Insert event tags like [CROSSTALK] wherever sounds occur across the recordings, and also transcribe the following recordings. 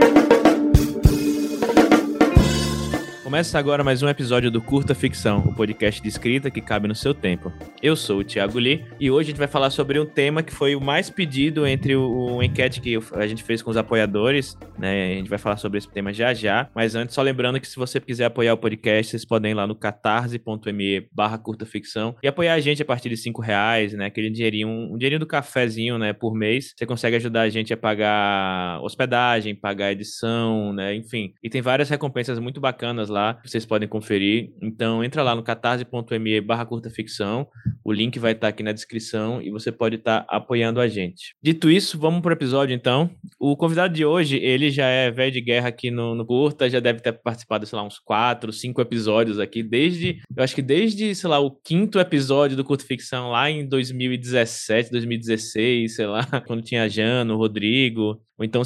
Thank [LAUGHS] you. Começa agora mais um episódio do Curta Ficção, o podcast de escrita que cabe no seu tempo. Eu sou o Thiago Lee e hoje a gente vai falar sobre um tema que foi o mais pedido entre o, o enquete que a gente fez com os apoiadores, né? A gente vai falar sobre esse tema já já, mas antes só lembrando que se você quiser apoiar o podcast, vocês podem ir lá no catarse.me barra curta ficção e apoiar a gente a partir de cinco reais, né? Aquele dinheirinho, um dinheirinho do cafezinho, né? Por mês. Você consegue ajudar a gente a pagar hospedagem, pagar edição, né? Enfim. E tem várias recompensas muito bacanas lá lá, vocês podem conferir. Então entra lá no catarse.me barra curta ficção, o link vai estar aqui na descrição e você pode estar apoiando a gente. Dito isso, vamos pro episódio então. O convidado de hoje, ele já é velho de guerra aqui no, no Curta, já deve ter participado, sei lá, uns quatro, cinco episódios aqui, desde, eu acho que desde, sei lá, o quinto episódio do Curta Ficção lá em 2017, 2016, sei lá, [LAUGHS] quando tinha Jano, Rodrigo, ou então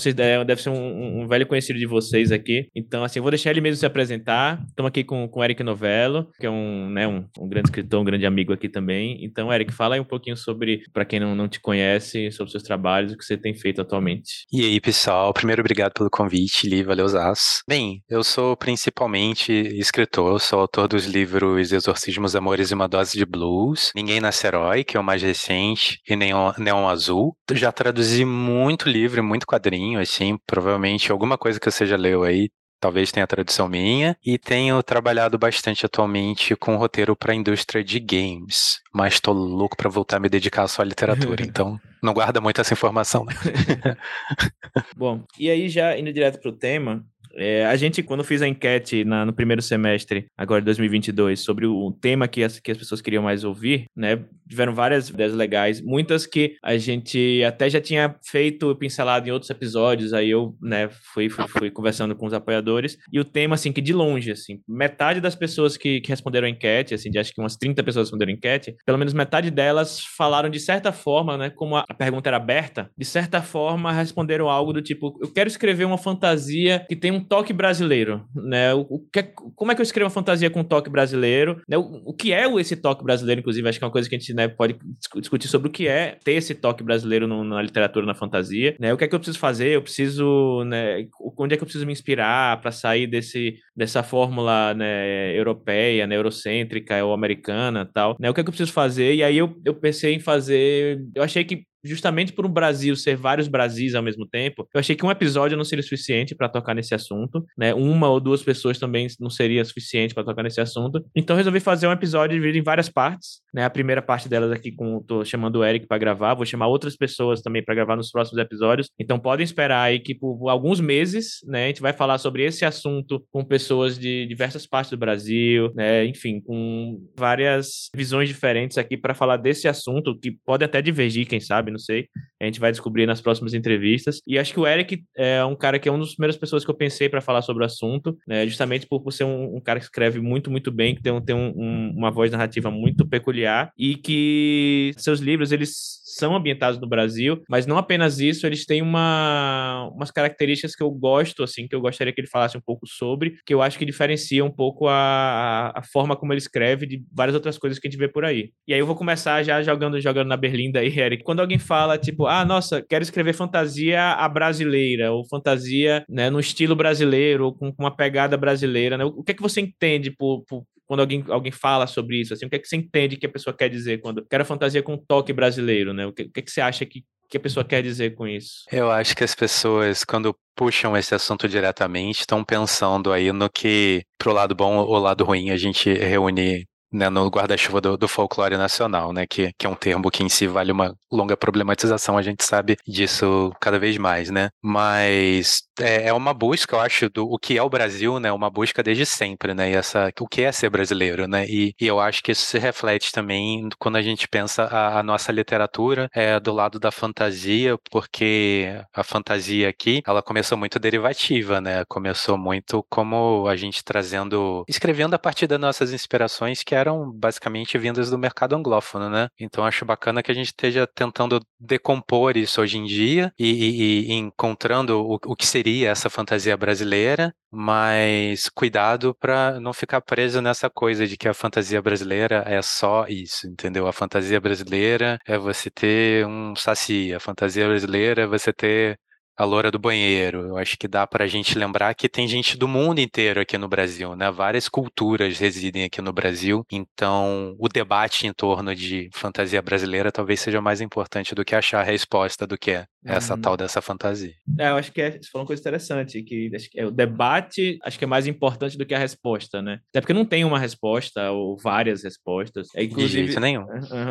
deve ser um, um, velho conhecido de vocês aqui. Então, assim, eu vou deixar ele mesmo se apresentar. Estamos aqui com, com o Eric Novello, que é um, né, um, um, grande escritor, um grande amigo aqui também. Então, Eric, fala aí um pouquinho sobre, para quem não, não te conhece, sobre seus trabalhos, o que você tem feito atualmente. E aí, pessoal, primeiro obrigado pelo convite, Li, valeu, Zaz. Bem, eu sou principalmente escritor, sou autor dos livros Exorcismos, Amores e uma Dose de Blues, Ninguém Nasce Herói, que é o mais recente, e Neon, Neon Azul. Já traduzi muito livro, muito quadrinho assim, provavelmente alguma coisa que você já leu aí, talvez tenha tradução minha, e tenho trabalhado bastante atualmente com roteiro para a indústria de games, mas estou louco para voltar a me dedicar só à literatura, [LAUGHS] então não guarda muito essa informação. Né? [LAUGHS] Bom, e aí já indo direto para o tema, é, a gente, quando fiz a enquete na, no primeiro semestre, agora de 2022, sobre o tema que as, que as pessoas queriam mais ouvir, né? Tiveram várias ideias legais, muitas que a gente até já tinha feito pincelado em outros episódios, aí eu, né, fui, fui, fui conversando com os apoiadores, e o tema, assim, que de longe, assim, metade das pessoas que, que responderam a enquete, assim, de acho que umas 30 pessoas responderam a enquete, pelo menos metade delas falaram de certa forma, né, como a, pergunta era aberta, de certa forma responderam algo do tipo, eu quero escrever uma fantasia que tem um toque brasileiro, né? O, o que é, como é que eu escrevo uma fantasia com toque brasileiro? Né? O, o, que é esse toque brasileiro, inclusive, acho que é uma coisa que a gente né, pode discutir sobre o que é ter esse toque brasileiro no, na literatura, na fantasia, né? O que é que eu preciso fazer? Eu preciso, né? Onde é que eu preciso me inspirar para sair desse, dessa fórmula né, europeia, né, eurocêntrica ou americana tal, né? O que é que eu preciso fazer? E aí eu, eu pensei em fazer... Eu achei que justamente por um Brasil ser vários Brasis ao mesmo tempo, eu achei que um episódio não seria suficiente para tocar nesse assunto, né? Uma ou duas pessoas também não seria suficiente para tocar nesse assunto. Então resolvi fazer um episódio dividido em várias partes, né? A primeira parte delas aqui com tô chamando o Eric para gravar, vou chamar outras pessoas também para gravar nos próximos episódios. Então podem esperar aí que por alguns meses, né, a gente vai falar sobre esse assunto com pessoas de diversas partes do Brasil, né? Enfim, com várias visões diferentes aqui para falar desse assunto que pode até divergir, quem sabe, não sei. A gente vai descobrir nas próximas entrevistas. E acho que o Eric é um cara que é uma das primeiras pessoas que eu pensei para falar sobre o assunto, né, justamente por, por ser um, um, cara que escreve muito, muito bem, que tem, um, tem um, uma voz narrativa muito peculiar e que seus livros, eles são ambientados no Brasil, mas não apenas isso, eles têm uma, umas características que eu gosto, assim, que eu gostaria que ele falasse um pouco sobre, que eu acho que diferencia um pouco a, a forma como ele escreve de várias outras coisas que a gente vê por aí. E aí eu vou começar já jogando, jogando na Berlinda aí, Eric. Quando alguém fala, tipo, ah, nossa, quero escrever fantasia a brasileira, ou fantasia, né, no estilo brasileiro, ou com, com uma pegada brasileira, né? O que é que você entende por, por quando alguém, alguém fala sobre isso, assim, o que é que você entende que a pessoa quer dizer quando quer a fantasia com toque brasileiro, né? O que, o que, é que você acha que, que a pessoa quer dizer com isso? Eu acho que as pessoas, quando puxam esse assunto diretamente, estão pensando aí no que, pro lado bom ou lado ruim, a gente reúne né, no guarda-chuva do, do, folclore nacional, né, que, que é um termo que em si vale uma longa problematização, a gente sabe disso cada vez mais, né, mas é, é uma busca, eu acho, do o que é o Brasil, né, uma busca desde sempre, né, e essa, o que é ser brasileiro, né, e, e eu acho que isso se reflete também quando a gente pensa a, a nossa literatura é, do lado da fantasia, porque a fantasia aqui, ela começou muito derivativa, né, começou muito como a gente trazendo, escrevendo a partir das nossas inspirações, que eram basicamente vindas do mercado anglófono, né, então acho bacana que a gente esteja tentando decompor isso hoje em dia e, e, e encontrando o, o que seria essa fantasia brasileira, mas cuidado para não ficar preso nessa coisa de que a fantasia brasileira é só isso, entendeu? A fantasia brasileira é você ter um saci, a fantasia brasileira é você ter a loura do banheiro. Eu acho que dá para a gente lembrar que tem gente do mundo inteiro aqui no Brasil, né? Várias culturas residem aqui no Brasil. Então, o debate em torno de fantasia brasileira talvez seja mais importante do que achar a resposta do que é essa uhum. tal dessa fantasia. É, eu acho que é, você falou uma coisa interessante, que, que é, o debate acho que é mais importante do que a resposta, né? Até porque não tem uma resposta ou várias respostas. É, inclusive, de jeito nenhum.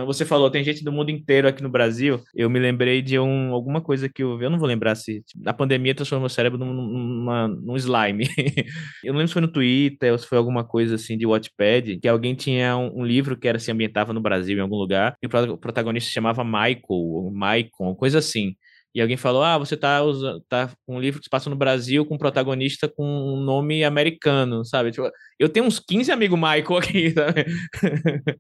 Você falou, tem gente do mundo inteiro aqui no Brasil. Eu me lembrei de um, alguma coisa que eu eu não vou lembrar se a pandemia transformou meu cérebro num, numa, num slime. [LAUGHS] eu não lembro se foi no Twitter ou se foi alguma coisa assim de Watchpad, que alguém tinha um, um livro que era se ambientava no Brasil em algum lugar, e o protagonista se chamava Michael, ou Maicon, coisa assim e alguém falou: Ah, você tá, usando, tá com um livro que se passa no Brasil com um protagonista com um nome americano, sabe? Tipo, eu tenho uns 15 amigos Michael aqui, [LAUGHS] sabe?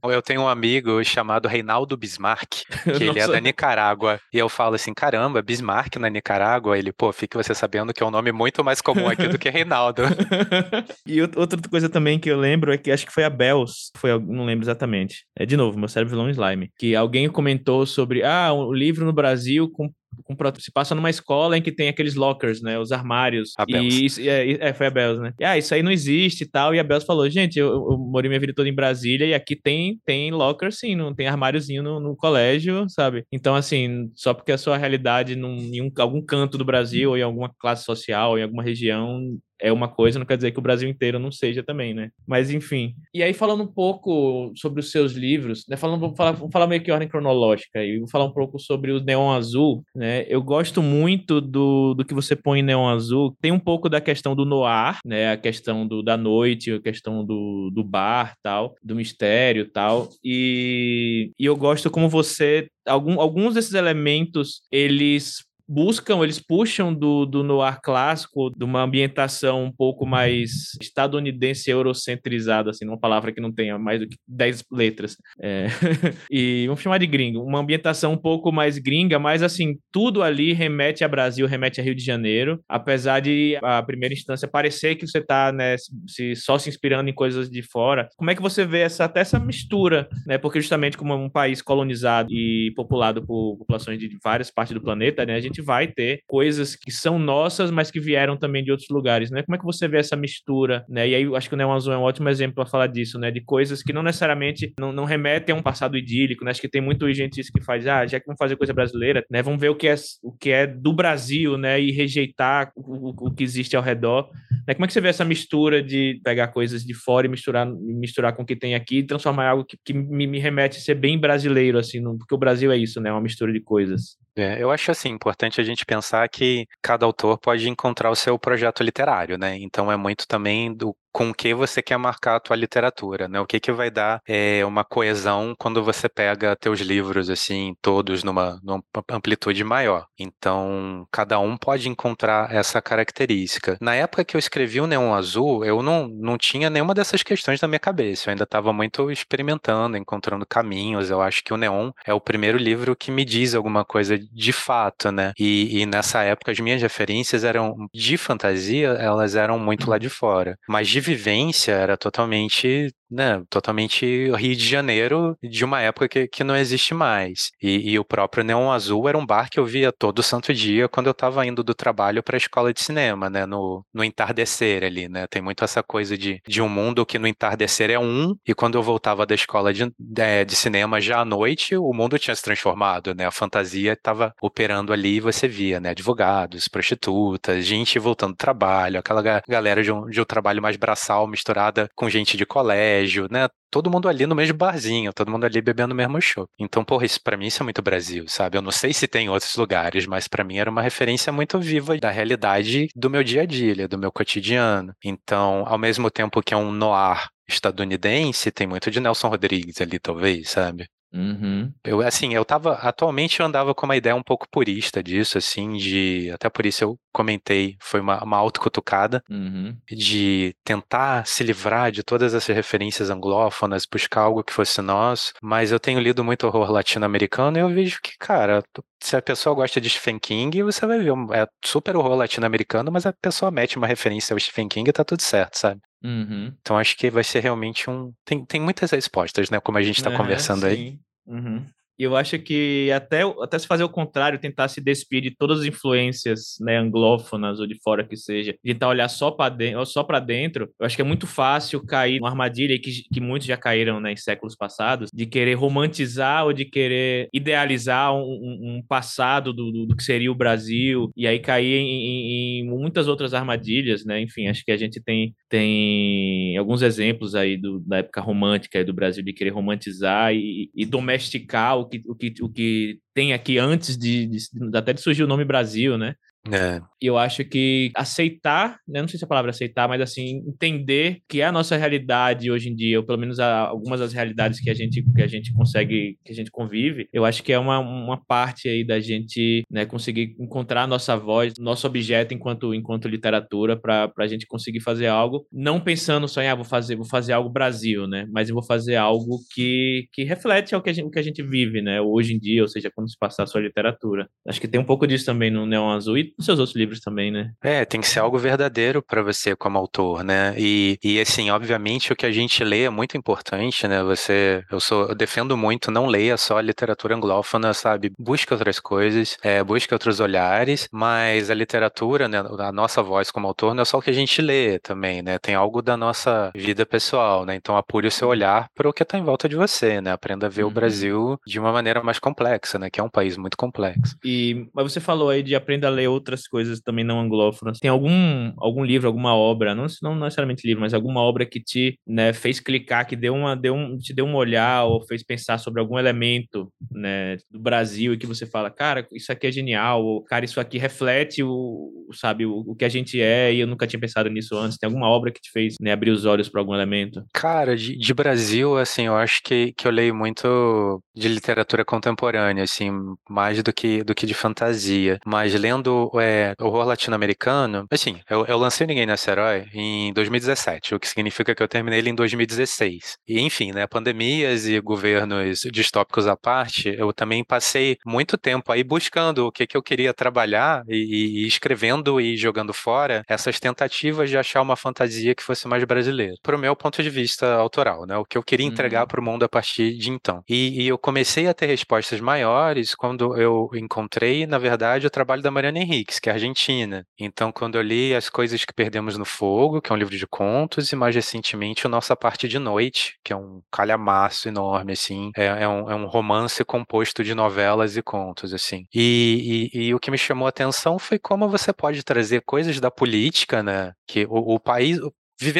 Eu tenho um amigo chamado Reinaldo Bismarck, [LAUGHS] que ele é da Nicarágua. E eu falo assim: caramba, Bismarck na Nicarágua? Ele, pô, fique você sabendo que é um nome muito mais comum aqui do que Reinaldo. [LAUGHS] e outra coisa também que eu lembro é que acho que foi a Bells, foi, não lembro exatamente. É de novo, meu cérebro vilão slime. Que alguém comentou sobre, ah, o um livro no Brasil com com, se passa numa escola em que tem aqueles lockers, né? Os armários. A e isso, é, é, foi a Bells, né? E, ah, isso aí não existe e tal. E a Bells falou, gente, eu, eu morei minha vida toda em Brasília e aqui tem, tem locker sim, não tem armáriozinho no, no colégio, sabe? Então, assim, só porque a sua realidade num, em um, algum canto do Brasil ou em alguma classe social, ou em alguma região, é uma coisa, não quer dizer que o Brasil inteiro não seja também, né? Mas enfim. E aí, falando um pouco sobre os seus livros, né? Falando, vamos falar, vamos falar meio que ordem cronológica, e vou falar um pouco sobre o Neon Azul, né? Eu gosto muito do, do que você põe em Neon Azul. Tem um pouco da questão do noir, né? A questão do, da noite, a questão do, do bar, tal, do mistério, tal. E, e eu gosto como você algum, alguns desses elementos eles buscam, eles puxam do, do noir clássico, de uma ambientação um pouco mais estadunidense eurocentrizada, assim, uma palavra que não tenha mais do que 10 letras. É. [LAUGHS] e vamos chamar de gringo. Uma ambientação um pouco mais gringa, mas assim, tudo ali remete a Brasil, remete a Rio de Janeiro, apesar de a primeira instância parecer que você está né, se, só se inspirando em coisas de fora. Como é que você vê essa, até essa mistura, né? Porque justamente como um país colonizado e populado por populações de várias partes do planeta, né? A gente vai ter coisas que são nossas, mas que vieram também de outros lugares, né? Como é que você vê essa mistura, né? E aí eu acho que o Neon Azul é um ótimo exemplo para falar disso, né? De coisas que não necessariamente não, não remetem a um passado idílico, né? Acho que tem muito gente que faz, ah, já que vamos fazer coisa brasileira, né? Vamos ver o que é, o que é do Brasil, né? E rejeitar o, o, o que existe ao redor. Né? Como é que você vê essa mistura de pegar coisas de fora e misturar, misturar com o que tem aqui e transformar em algo que, que me, me remete a ser bem brasileiro, assim, no, porque o Brasil é isso, né? Uma mistura de coisas. É, eu acho assim importante a gente pensar que cada autor pode encontrar o seu projeto literário, né? Então é muito também do com o que você quer marcar a tua literatura, né? O que que vai dar é, uma coesão quando você pega teus livros, assim, todos numa, numa amplitude maior. Então, cada um pode encontrar essa característica. Na época que eu escrevi o Neon Azul, eu não, não tinha nenhuma dessas questões na minha cabeça. Eu ainda estava muito experimentando, encontrando caminhos. Eu acho que o Neon é o primeiro livro que me diz alguma coisa de fato, né? E, e nessa época as minhas referências eram de fantasia, elas eram muito lá de fora. Mas de vivência era totalmente né, totalmente Rio de Janeiro de uma época que, que não existe mais. E, e, o próprio Neon Azul era um bar que eu via todo santo dia quando eu estava indo do trabalho para a escola de cinema, né, no, no entardecer ali, né, tem muito essa coisa de, de um mundo que no entardecer é um, e quando eu voltava da escola de, de, é, de cinema já à noite, o mundo tinha se transformado, né, a fantasia estava operando ali e você via, né, advogados, prostitutas, gente voltando do trabalho, aquela galera de um, de um trabalho mais braçal misturada com gente de colégio, colégio, né? Todo mundo ali no mesmo barzinho, todo mundo ali bebendo o mesmo show. Então, porra, isso para mim isso é muito Brasil, sabe? Eu não sei se tem outros lugares, mas para mim era uma referência muito viva da realidade do meu dia a dia, do meu cotidiano. Então, ao mesmo tempo que é um noir estadunidense, tem muito de Nelson Rodrigues ali, talvez, sabe? Uhum. Eu, assim, eu tava, atualmente eu andava com uma ideia um pouco purista disso, assim, de, até por isso eu comentei, foi uma, uma autocutucada, uhum. de tentar se livrar de todas essas referências anglófonas, buscar algo que fosse nosso, mas eu tenho lido muito horror latino-americano e eu vejo que, cara, se a pessoa gosta de Stephen King, você vai ver, é super horror latino-americano, mas a pessoa mete uma referência ao Stephen King e tá tudo certo, sabe? Uhum. Então acho que vai ser realmente um. Tem, tem muitas respostas, né? Como a gente está é, [LAUGHS] conversando sim. aí. Uhum. Eu acho que até, até se fazer o contrário, tentar se despir de todas as influências né, anglófonas ou de fora que seja, tentar olhar só para dentro, só para dentro, eu acho que é muito fácil cair numa armadilha que, que muitos já caíram né, em séculos passados, de querer romantizar ou de querer idealizar um, um passado do, do, do, que seria o Brasil e aí cair em, em, em, muitas outras armadilhas, né? Enfim, acho que a gente tem, tem alguns exemplos aí do, da época romântica do Brasil de querer romantizar e, e domesticar o que, o, que, o que tem aqui antes de, de, até de surgir o nome Brasil, né? É. Eu acho que aceitar, né, não sei se é a palavra aceitar, mas assim, entender que é a nossa realidade hoje em dia, ou pelo menos algumas das realidades que a gente que a gente consegue, que a gente convive, eu acho que é uma, uma parte aí da gente, né, conseguir encontrar a nossa voz, nosso objeto enquanto enquanto literatura para a gente conseguir fazer algo, não pensando só em ah, vou fazer, vou fazer algo Brasil, né? Mas eu vou fazer algo que, que reflete o que, a gente, o que a gente vive, né, hoje em dia, ou seja, quando se passar a sua literatura. Acho que tem um pouco disso também no Neon Azul e nos seus outros livros também, né? É, tem que ser algo verdadeiro para você como autor, né? E, e assim, obviamente o que a gente lê é muito importante, né? Você, eu sou, eu defendo muito, não leia só literatura anglófona, sabe? Busque outras coisas, é, busque outros olhares, mas a literatura, né? A nossa voz como autor não é só o que a gente lê também, né? Tem algo da nossa vida pessoal, né? Então apure o seu olhar para o que está em volta de você, né? Aprenda a ver uhum. o Brasil de uma maneira mais complexa, né? Que é um país muito complexo. E mas você falou aí de aprender a ler outras coisas também não anglófonas. Tem algum, algum livro, alguma obra, não, não necessariamente livro, mas alguma obra que te né, fez clicar, que deu uma, deu um, te deu um olhar ou fez pensar sobre algum elemento né, do Brasil e que você fala, cara, isso aqui é genial, ou cara, isso aqui reflete o, sabe, o, o que a gente é e eu nunca tinha pensado nisso antes. Tem alguma obra que te fez né, abrir os olhos para algum elemento? Cara, de, de Brasil, assim, eu acho que, que eu leio muito de literatura contemporânea, assim, mais do que, do que de fantasia. Mas lendo é, horror latino-americano, assim, eu, eu lancei Ninguém Nesse Herói em 2017, o que significa que eu terminei ele em 2016. E, enfim, né, pandemias e governos distópicos à parte, eu também passei muito tempo aí buscando o que, que eu queria trabalhar e, e escrevendo e jogando fora essas tentativas de achar uma fantasia que fosse mais brasileira, pro meu ponto de vista autoral, né, o que eu queria entregar uhum. para o mundo a partir de então. E, e eu comecei a ter respostas maiores quando eu encontrei, na verdade, o trabalho da Mariana Que é argentina. Então, quando eu li As Coisas que Perdemos no Fogo, que é um livro de contos, e mais recentemente o Nossa Parte de Noite, que é um calhamaço enorme, assim, é, é, um, é um, romance composto de novelas e contos, assim. E, e, e, o que me chamou a atenção foi como você pode trazer coisas da política, né, que o, o país,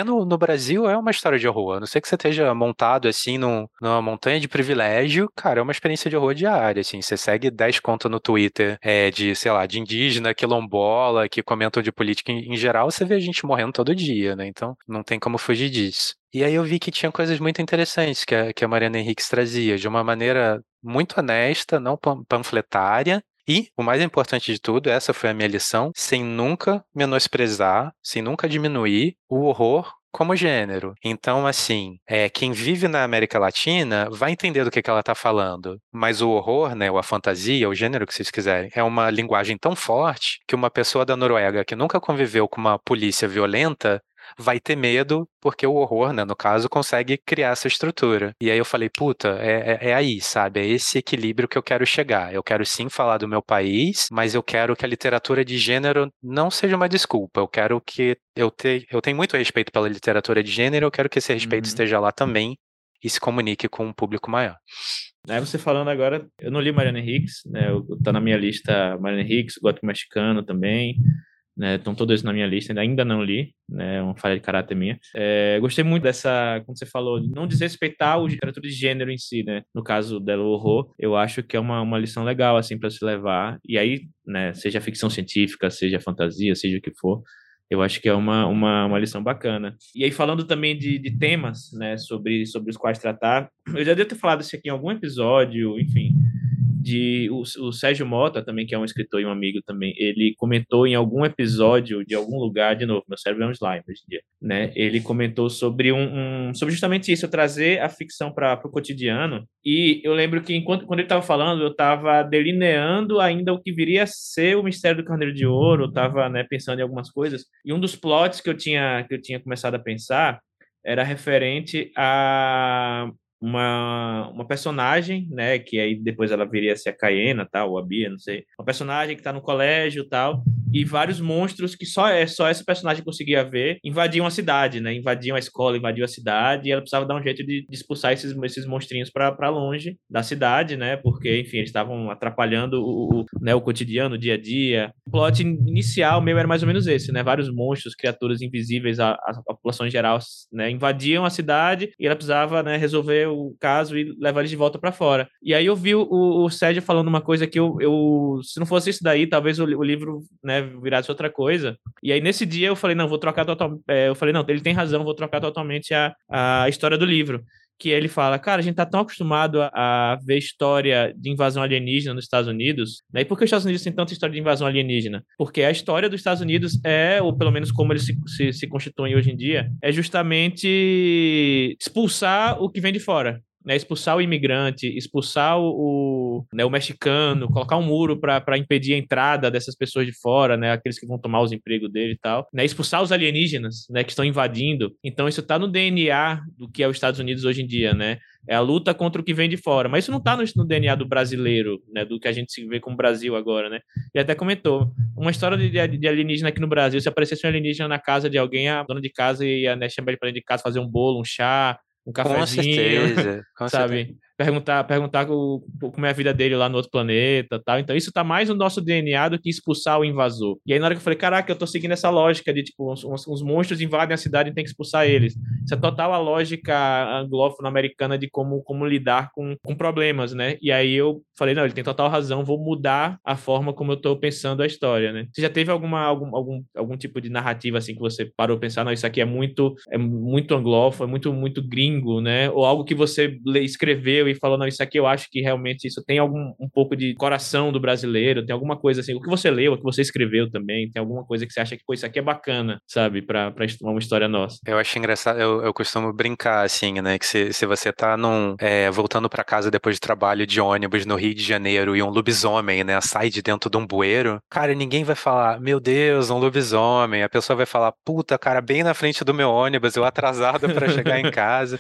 no, no, Brasil é uma história de horror. A não sei que você esteja montado assim num, numa montanha de privilégio, cara, é uma experiência de horror diária, assim. Você segue 10 contas no Twitter é, de, sei lá, de indígena, quilombola, que comentam de política em, em geral, você vê a gente morrendo todo dia, né? Então não tem como fugir disso. E aí eu vi que tinha coisas muito interessantes que a, que a Mariana Henriques trazia, de uma maneira muito honesta, não panfletária, e, o mais importante de tudo, essa foi a minha lição, sem nunca menosprezar, sem nunca diminuir o horror como gênero. Então, assim, é, quem vive na América Latina vai entender do que, que ela está falando. Mas o horror, né, ou a fantasia, o gênero que vocês quiserem, é uma linguagem tão forte que uma pessoa da Noruega que nunca conviveu com uma polícia violenta vai ter medo, porque o horror, né, no caso, consegue criar essa estrutura. E aí eu falei, puta, é, é, é, aí, sabe? É esse equilíbrio que eu quero chegar. Eu quero sim falar do meu país, mas eu quero que a literatura de gênero não seja uma desculpa. Eu quero que eu, te, eu tenho muito respeito pela literatura de gênero, eu quero que esse respeito uhum. esteja lá também e se comunique com um público maior. Aí você falando agora, eu não li Mariana Hicks, né? Eu, tá na minha lista Mariana Hicks, Gótico Mexicano também né? Estão todos na minha lista, ainda não li, né? É uma falha de caráter minha. É, gostei muito dessa, como você falou, de não desrespeitar o literatura de gênero em si, né? No caso dela, o horror, eu acho que é uma, uma lição legal, assim, para se levar. E aí, né, seja ficção científica, seja fantasia, seja o que for, eu acho que é uma, uma, uma lição bacana. E aí, falando também de, de temas, né, sobre, sobre os quais tratar, eu já devo ter falado isso aqui em algum episódio, enfim, de o, o, Sérgio Mota também que é um escritor e um amigo também ele comentou em algum episódio de algum lugar de novo meu cérebro é um slime hoje em dia né? Ele comentou sobre um, um sobre justamente isso trazer a ficção para o cotidiano. E eu lembro que enquanto quando ele estava falando eu estava delineando ainda o que viria a ser o mistério do Carneiro de Ouro estava né, pensando em algumas coisas. E um dos plots que eu tinha que eu tinha começado a pensar era referente a uma, uma personagem, né, que aí depois ela viria a ser a Caena, tal, ou a Bia, não sei. Uma personagem que tá no colégio, tal, e vários monstros que só é só essa personagem conseguia ver, invadiam a cidade, né? Invadiam a escola, invadiam a cidade, e ela precisava dar um jeito de, de expulsar esses, esses monstrinhos para longe da cidade, né? Porque, enfim, eles estavam atrapalhando o, o, né, o cotidiano, o dia a dia. O plot inicial meu era mais ou menos esse, né? Vários monstros, criaturas invisíveis à, à população em geral, né? Invadiam a cidade e ela precisava, né, resolver o caso e levar eles de volta para fora. E aí eu vi o, o Sérgio falando uma coisa que eu, eu, se não fosse isso daí, talvez o, o livro, né, virasse outra coisa. E aí nesse dia eu falei, não, vou trocar totalmente. É, eu falei, não, ele tem razão, vou trocar totalmente a, a história do livro que ele fala, cara, a gente tá tão acostumado a, a, ver história de invasão alienígena nos Estados Unidos, né? E por que os Estados Unidos têm tanta história de invasão alienígena? Porque a história dos Estados Unidos é, ou pelo menos como eles se, se, se constituem hoje em dia, é justamente expulsar o que vem de fora né, expulsar o imigrante, expulsar o, o, né, o mexicano, colocar um muro para impedir a entrada dessas pessoas de fora, né, aqueles que vão tomar os empregos dele e tal, né, expulsar os alienígenas, né, que estão invadindo. Então isso está no DNA do que é os Estados Unidos hoje em dia, né? É a luta contra o que vem de fora. Mas isso não está no, no, DNA do brasileiro, né? Do que a gente se vê como Brasil agora, né? E até comentou, uma história de, de, alienígena aqui no Brasil, se aparecesse um alienígena na casa de alguém, a dona de casa ia né, chamar ele para dentro de casa fazer um bolo, um chá, um cafezinho, com certeza, com sabe? Certeza perguntar, perguntar como é a vida dele lá no outro planeta tal. Então, isso tá mais no nosso DNA do que expulsar o invasor. E aí, na hora que eu falei, caraca, eu tô seguindo essa lógica de, tipo, uns, uns monstros invadem a cidade e tem que expulsar eles. Isso é total a lógica anglófona americana de como, como lidar com, com problemas, né? E aí eu falei, não, ele tem total razão, vou mudar a forma como eu tô pensando a história, né? Você já teve alguma, algum, algum, algum tipo de narrativa, assim, que você parou pensar, não, isso aqui é muito, é muito anglófono, é muito, muito gringo, né? Ou algo que você escreveu e falou, não, isso aqui eu acho que realmente isso tem algum um pouco de coração do brasileiro, tem alguma coisa assim, o que você leu, o que você escreveu também, tem alguma coisa que você acha que, pô, isso aqui é bacana, sabe, pra, pra uma história nossa. Eu acho engraçado, eu, eu costumo brincar, assim, né, que se, se você tá num, é, voltando para casa depois de trabalho de ônibus no Rio de Janeiro e um lobisomem, né, sai de dentro de um bueiro, cara, ninguém vai falar, meu Deus, um lobisomem, a pessoa vai falar, puta, cara, bem na frente do meu ônibus, eu atrasado para chegar em [LAUGHS] casa.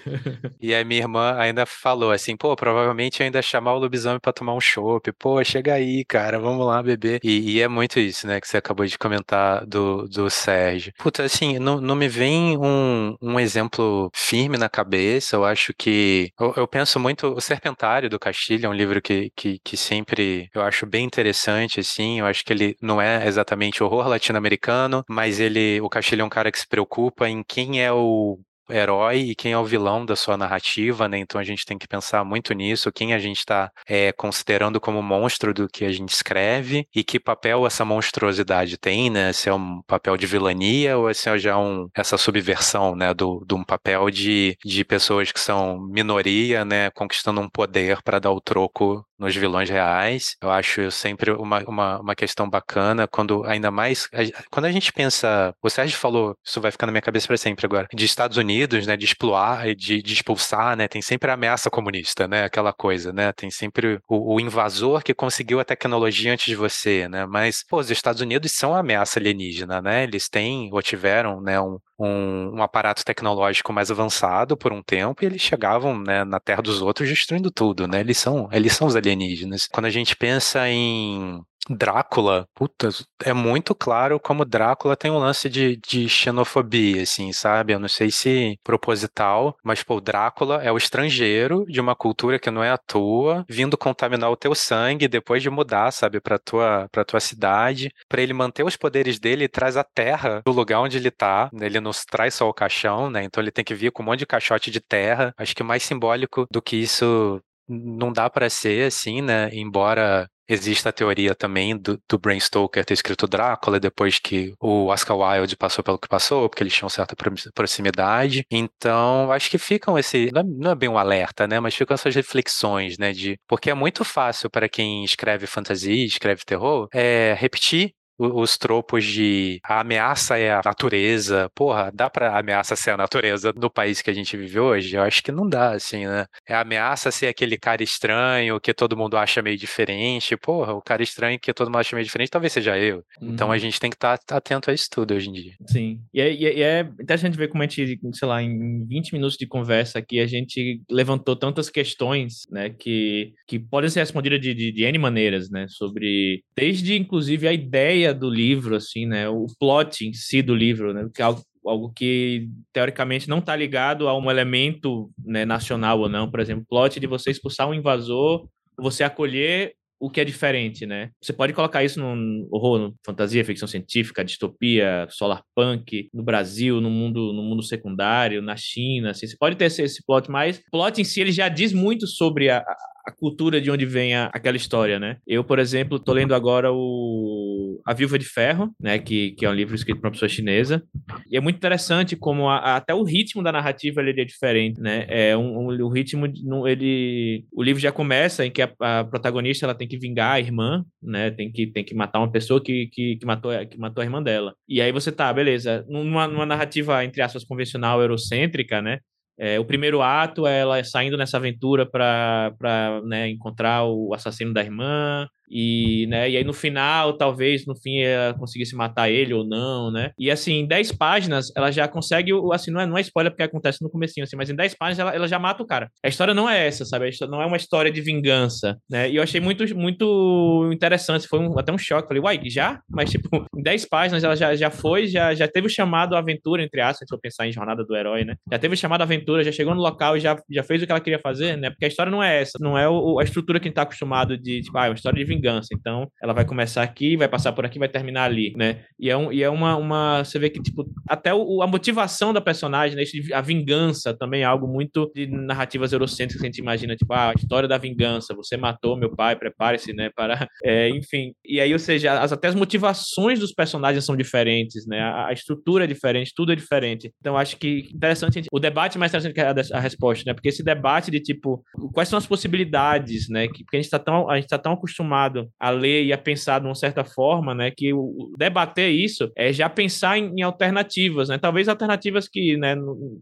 E a minha irmã ainda falou assim, pô, provavelmente ainda chamar o lobisomem para tomar um chopp. Pô, chega aí, cara, vamos lá beber. E, e, é muito isso, né, que você acabou de comentar do, do Sérgio. Puta, assim, não, não me vem um, um exemplo firme na cabeça. Eu acho que. Eu, eu penso muito. O Serpentário do Castilho é um livro que, que, que sempre eu acho bem interessante, assim. Eu acho que ele não é exatamente horror latino-americano, mas ele. O Castilho é um cara que se preocupa em quem é o herói e quem é o vilão da sua narrativa, né? Então a gente tem que pensar muito nisso, quem a gente está é, considerando como monstro do que a gente escreve e que papel essa monstruosidade tem, né? Se é um papel de vilania ou se é já um, essa subversão, né? Do, de um papel de, de pessoas que são minoria, né? Conquistando um poder para dar o troco nos vilões reais. Eu acho sempre uma, uma, uma questão bacana, quando ainda mais. Quando a gente pensa. O Sérgio falou, isso vai ficar na minha cabeça para sempre agora, de Estados Unidos, né? De explorar, de, de expulsar, né? Tem sempre a ameaça comunista, né? Aquela coisa, né? Tem sempre o, o invasor que conseguiu a tecnologia antes de você, né? Mas, pô, os Estados Unidos são a ameaça alienígena, né? Eles têm ou tiveram, né? Um, um, um, aparato tecnológico mais avançado por um tempo e eles chegavam né, na Terra dos outros destruindo tudo, né? Eles são, eles são os alienígenas. Quando a gente pensa em Drácula, puta, é muito claro como Drácula tem um lance de, de xenofobia, assim, sabe? Eu não sei se proposital, mas, pô, Drácula é o estrangeiro de uma cultura que não é a tua, vindo contaminar o teu sangue depois de mudar, sabe, pra tua, pra tua cidade. para ele manter os poderes dele, ele traz a terra do lugar onde ele tá, ele nos traz só o caixão, né? Então ele tem que vir com um monte de caixote de terra. Acho que mais simbólico do que isso não dá para ser assim, né? Embora Existe a teoria também do, do Bram Stoker ter escrito Drácula depois que o Oscar Wilde passou pelo que passou, porque eles tinham certa proximidade. Então, acho que ficam esse. Não é, não é, bem um alerta, né? Mas ficam essas reflexões, né? De, porque é muito fácil para quem escreve fantasia, escreve terror, é, repetir os tropos de a ameaça é a natureza. Porra, dá pra ameaça ser a natureza no país que a gente vive hoje? Eu acho que não dá, assim, né? É a ameaça ser aquele cara estranho que todo mundo acha meio diferente. Porra, o cara estranho que todo mundo acha meio diferente talvez seja eu. Uhum. Então a uhum. gente tem que estar tá atento a isso tudo hoje em dia. Sim. E é, e é interessante ver como a gente, sei lá, em 20 minutos de conversa aqui, a gente levantou tantas questões, né, que, que podem ser respondidas de, de, de N maneiras, né, sobre, desde inclusive a ideia do livro, assim, né, o plot em si do livro, né, que é algo algo que teoricamente não está ligado a um elemento né, nacional ou não, por exemplo, plot de você expulsar um invasor, você acolher o que é diferente, né? Você pode colocar isso no horror, fantasia, ficção científica, distopia, solar punk, no Brasil, no mundo, no mundo secundário, na China, assim, você pode ter esse, esse plot, mas plot em si ele já diz muito sobre a, a cultura de onde vem a, aquela história, né? Eu, por exemplo, tô lendo agora o A Viúva de Ferro, né? Que, que é um livro escrito por uma pessoa chinesa. E é muito interessante como a, a, até o ritmo da narrativa ele é diferente, né? É um, um o ritmo, ele... O livro já começa em que a, a, protagonista ela tem que vingar a irmã, né? Tem que, tem que matar uma pessoa que, que, que, matou, que matou a irmã dela. E aí você tá, beleza. Numa, numa narrativa, entre aspas, convencional, eurocêntrica, né? É, o primeiro ato é ela saindo nessa aventura para né, encontrar o assassino da irmã, e, né, e aí no final, talvez no fim ela conseguisse matar ele ou não, né? E assim, em 10 páginas ela já consegue, assim, não é, não é spoiler porque acontece no comecinho, assim, mas em 10 páginas ela, ela já mata o cara. A história não é essa, sabe? Não é uma história de vingança, né? E eu achei muito, muito interessante, foi um, até um choque. Falei, uai, já? Mas tipo, [LAUGHS] em 10 páginas ela já, já foi, já, já teve o chamado aventura, entre aspas, se eu pensar em Jornada do Herói, né? Já teve o chamado aventura, já chegou no local e já, já fez o que ela queria fazer, né? Porque a história não é essa, não é o, a estrutura que a gente tá acostumado de, tipo, ah, é uma história de vingança. Então, ela vai começar aqui, vai passar por aqui, vai terminar ali, né? E é, um, e é uma, uma. Você vê que, tipo, até o, a motivação da personagem, né? A vingança também é algo muito de narrativas eurocêntricas que a gente imagina, tipo, ah, a história da vingança, você matou meu pai, prepare-se, né? Para. [LAUGHS] É, enfim. E aí, ou seja, as, até as motivações dos personagens são diferentes, né? A, a estrutura é diferente, tudo é diferente. Então, acho que interessante. O debate é mais interessante que a, a, resposta, né? Porque esse debate de, tipo, quais são as possibilidades, né? Que, porque a gente está tão, a gente tá tão acostumado a ler e a pensar de uma certa forma, né, que o, debater isso é já pensar em, em alternativas, né, talvez alternativas que, né,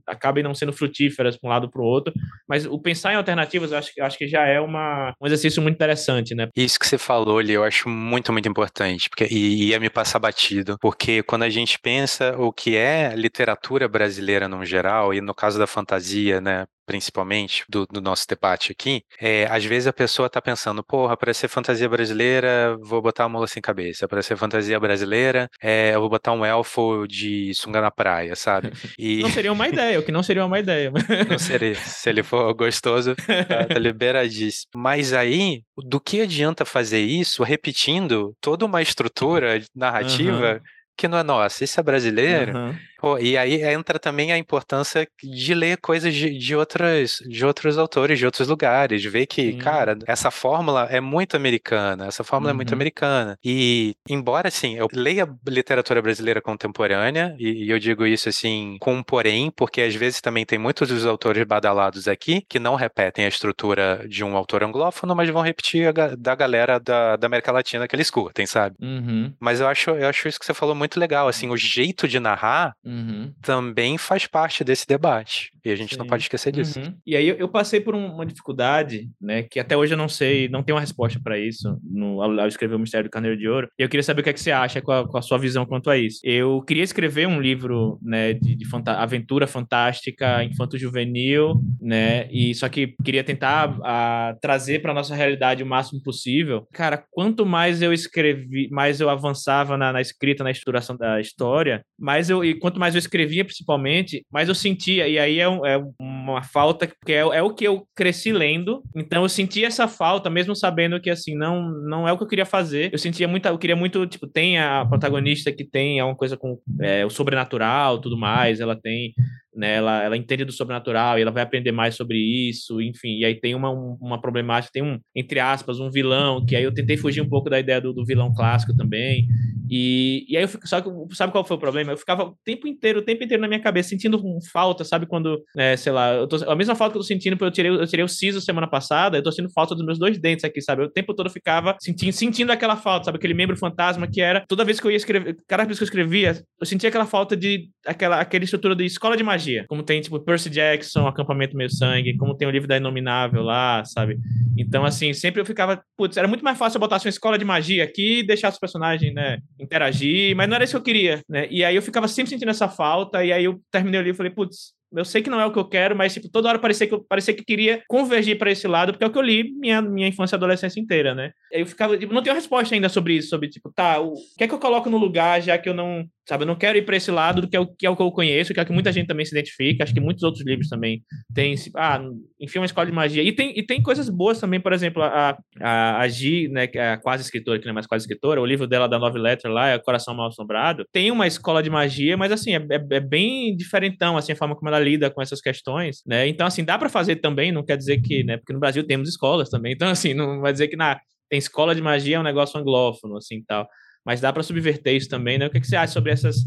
acabem não sendo frutíferas para um lado para o outro, mas o pensar em alternativas, acho, acho que já é uma, um exercício muito interessante, né. Isso que você falou ali, eu acho muito, muito importante, porque e ia me passar batido, porque quando a gente pensa o que é literatura brasileira no geral, e no caso da fantasia, né, principalmente, do, do, nosso debate aqui, é, às vezes a pessoa tá pensando, porra, para ser fantasia brasileira, vou botar uma mula sem cabeça. Para ser fantasia brasileira, é, eu vou botar um elfo de sunga na praia, sabe? [LAUGHS] E... Não seria uma ideia, o que não seria uma ideia. [LAUGHS] não seria. Se ele for gostoso, tá, tá liberadíssimo. Mas aí, do que adianta fazer isso repetindo toda uma estrutura narrativa uhum. que não é nossa? Isso é brasileiro? Uhum. Pô, e aí entra também a importância de ler coisas de, de, outras, de outros autores, de outros lugares, de ver que, Sim. cara, essa fórmula é muito americana, essa fórmula uhum. é muito uhum. americana. E, embora, assim, eu leia literatura brasileira contemporânea, e, e, eu digo isso, assim, com um porém, porque às vezes também tem muitos dos autores badalados aqui que não repetem a estrutura de um autor anglófono, mas vão repetir a, da galera da, da América Latina que eles curtem, sabe? Uhum. Mas eu acho, eu acho isso que você falou muito legal, assim, o jeito de narrar Uhum. também faz parte desse debate. E a gente Sim. não pode esquecer disso. Uhum. E aí eu, passei por uma dificuldade, né, que até hoje eu não sei, não tenho uma resposta para isso, no, ao, escrever o Mistério do Carneiro de Ouro. E eu queria saber o que, é que você acha, com a, com a sua visão quanto a isso. Eu queria escrever um livro, né, de, de fanta aventura fantástica, infanto-juvenil, né, e só que queria tentar a, trazer para nossa realidade o máximo possível. Cara, quanto mais eu escrevi, mais eu avançava na, na escrita, na estruturação da história, mais eu, e quanto mais eu escrevia, principalmente, mais eu sentia, e aí é, um, é uma falta, porque é, é, o que eu cresci lendo, então eu sentia essa falta, mesmo sabendo que, assim, não, não é o que eu queria fazer, eu sentia muito, eu queria muito, tipo, tem a protagonista que tem alguma coisa com é, o sobrenatural, tudo mais, ela tem né? Ela, ela entende do sobrenatural e ela vai aprender mais sobre isso, enfim. E aí tem uma, uma problemática, tem um, entre aspas, um vilão, que aí eu tentei fugir um pouco da ideia do, do vilão clássico também. E, e aí eu fico, sabe, sabe qual foi o problema? Eu ficava o tempo inteiro, o tempo inteiro na minha cabeça, sentindo falta, sabe? Quando, é, sei lá, eu tô, a mesma falta que eu tô sentindo, eu tirei, eu tirei o siso semana passada, eu tô sentindo falta dos meus dois dentes aqui, sabe? Eu, o tempo todo eu ficava sentindo, sentindo aquela falta, sabe? Aquele membro fantasma que era, toda vez que eu ia escrever, cada vez que eu escrevia, eu sentia aquela falta de, aquela, aquela estrutura de escola de magia, como tem, tipo, Percy Jackson, Acampamento Meio Sangue, como tem o livro da Inominável lá, sabe? Então, assim, sempre eu ficava, putz, era muito mais fácil eu botar uma escola de magia aqui e deixar os personagens, né, interagir, mas não era isso que eu queria, né? E aí eu ficava sempre sentindo essa falta, e aí eu terminei livro e falei, putz, eu sei que não é o que eu quero, mas tipo, toda hora parecia que eu parecia que queria convergir para esse lado, porque é o que eu li minha, minha infância e adolescência inteira, né? Eu ficava, tipo, não tenho resposta ainda sobre isso, sobre tipo, tá, o que é que eu coloco no lugar, já que eu não, sabe, eu não quero ir para esse lado do que é, o, que é o que eu conheço, que é o que muita gente também se identifica, acho que muitos outros livros também tem, ah, enfim, uma escola de magia. E tem, e tem coisas boas também, por exemplo, a, a, a Gi, né, que é quase escritora, que não é mais quase escritora, o livro dela da Nove Letter lá, é Coração Mal Assombrado, tem uma escola de magia, mas assim, é, é, é bem diferentão, assim, a forma como ela lida com essas questões, né? Então, assim, dá para fazer também, não quer dizer que, né, porque no Brasil temos escolas também, então, assim, não vai dizer que na, tem escola de magia é um negócio anglófono, assim, tal mas dá para subverter isso também, né? O que, que você acha sobre essas,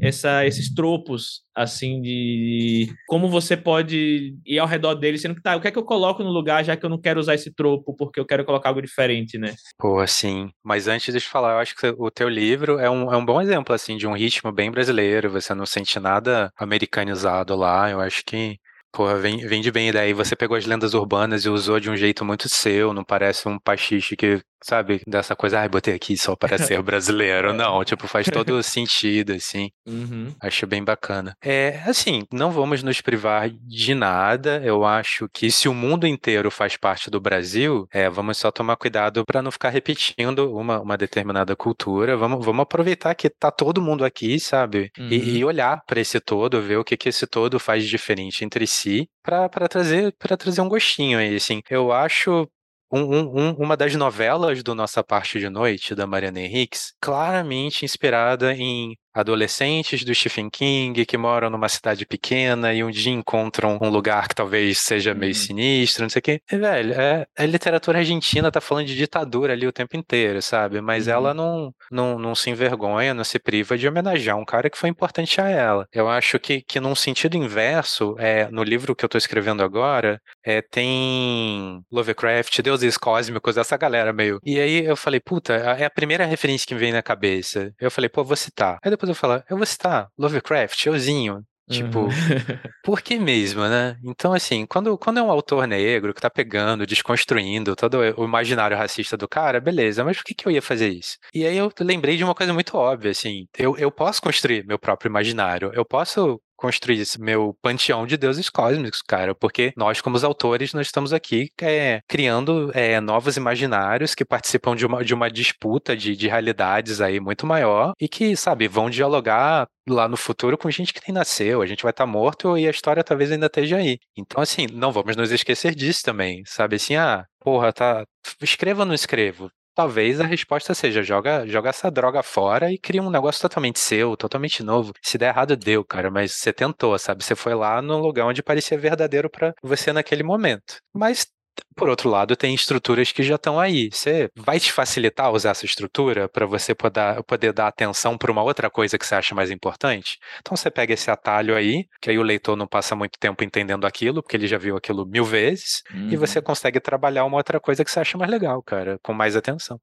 essa, esses tropos, assim, de como você pode ir ao redor dele, sendo que tá, o que é que eu coloco no lugar, já que eu não quero usar esse tropo, porque eu quero colocar algo diferente, né? Pô, assim, mas antes de falar, eu acho que o teu livro é um, é um bom exemplo, assim, de um ritmo bem brasileiro, você não sente nada americanizado lá, eu acho que Porra, vende bem daí. Você pegou as lendas urbanas e usou de um jeito muito seu, não parece um pastiche que sabe, dessa coisa, ai, botei aqui só para [LAUGHS] ser brasileiro. Não, tipo, faz todo [LAUGHS] sentido, assim. Uhum. Acho bem bacana. É, assim, não vamos nos privar de nada. Eu acho que se o mundo inteiro faz parte do Brasil, é, vamos só tomar cuidado para não ficar repetindo uma, uma determinada cultura. Vamos, vamos aproveitar que tá todo mundo aqui, sabe? Uhum. E, e, olhar para esse todo, ver o que, que esse todo faz diferente entre si, para trazer para trazer um gostinho aí, assim. Eu acho um, um, uma das novelas do Nossa Parte de Noite, da Mariana Henriques, claramente inspirada em adolescentes do Stephen King que moram numa cidade pequena e um dia encontram um lugar que talvez seja meio uhum. sinistro, não sei o quê. E, velho, é, a literatura argentina tá falando de ditadura ali o tempo inteiro, sabe? Mas uhum. ela não, não, não se envergonha, não se priva de homenagear um cara que foi importante a ela. Eu acho que, que num sentido inverso, é, no livro que eu tô escrevendo agora, é, tem Lovecraft, deuses cósmicos, essa galera meio. E aí eu falei, puta, é a primeira referência que me vem na cabeça. Eu falei, pô, vou citar. Aí depois eu falo, eu vou citar Lovecraft, euzinho. Tipo, uhum. [LAUGHS] por que mesmo, né? Então, assim, quando, quando é um autor negro que tá pegando, desconstruindo todo o imaginário racista do cara, beleza, mas por que, que eu ia fazer isso? E aí eu lembrei de uma coisa muito óbvia, assim, eu, eu posso construir meu próprio imaginário, eu posso construir esse meu panteão de deuses cósmicos, cara, porque nós, como os autores, nós estamos aqui é, criando é, novos imaginários que participam de uma, de uma disputa de, de realidades aí muito maior e que, sabe, vão dialogar lá no futuro com gente que nem nasceu, a gente vai estar tá morto e a história talvez ainda esteja aí. Então, assim, não vamos nos esquecer disso também, sabe? Assim, ah, porra, tá. Escreva ou não escrevo? Talvez a resposta seja joga, joga essa droga fora e cria um negócio totalmente seu, totalmente novo. Se der errado, deu, cara, mas você tentou, sabe? Você foi lá no lugar onde parecia verdadeiro para você naquele momento. Mas por outro lado, tem estruturas que já estão aí. Você vai te facilitar usar essa estrutura para você poder, poder dar atenção para uma outra coisa que você acha mais importante? Então você pega esse atalho aí, que aí o leitor não passa muito tempo entendendo aquilo, porque ele já viu aquilo mil vezes, uhum. e você uhum. consegue trabalhar uma outra coisa que você acha mais legal, cara, com mais atenção.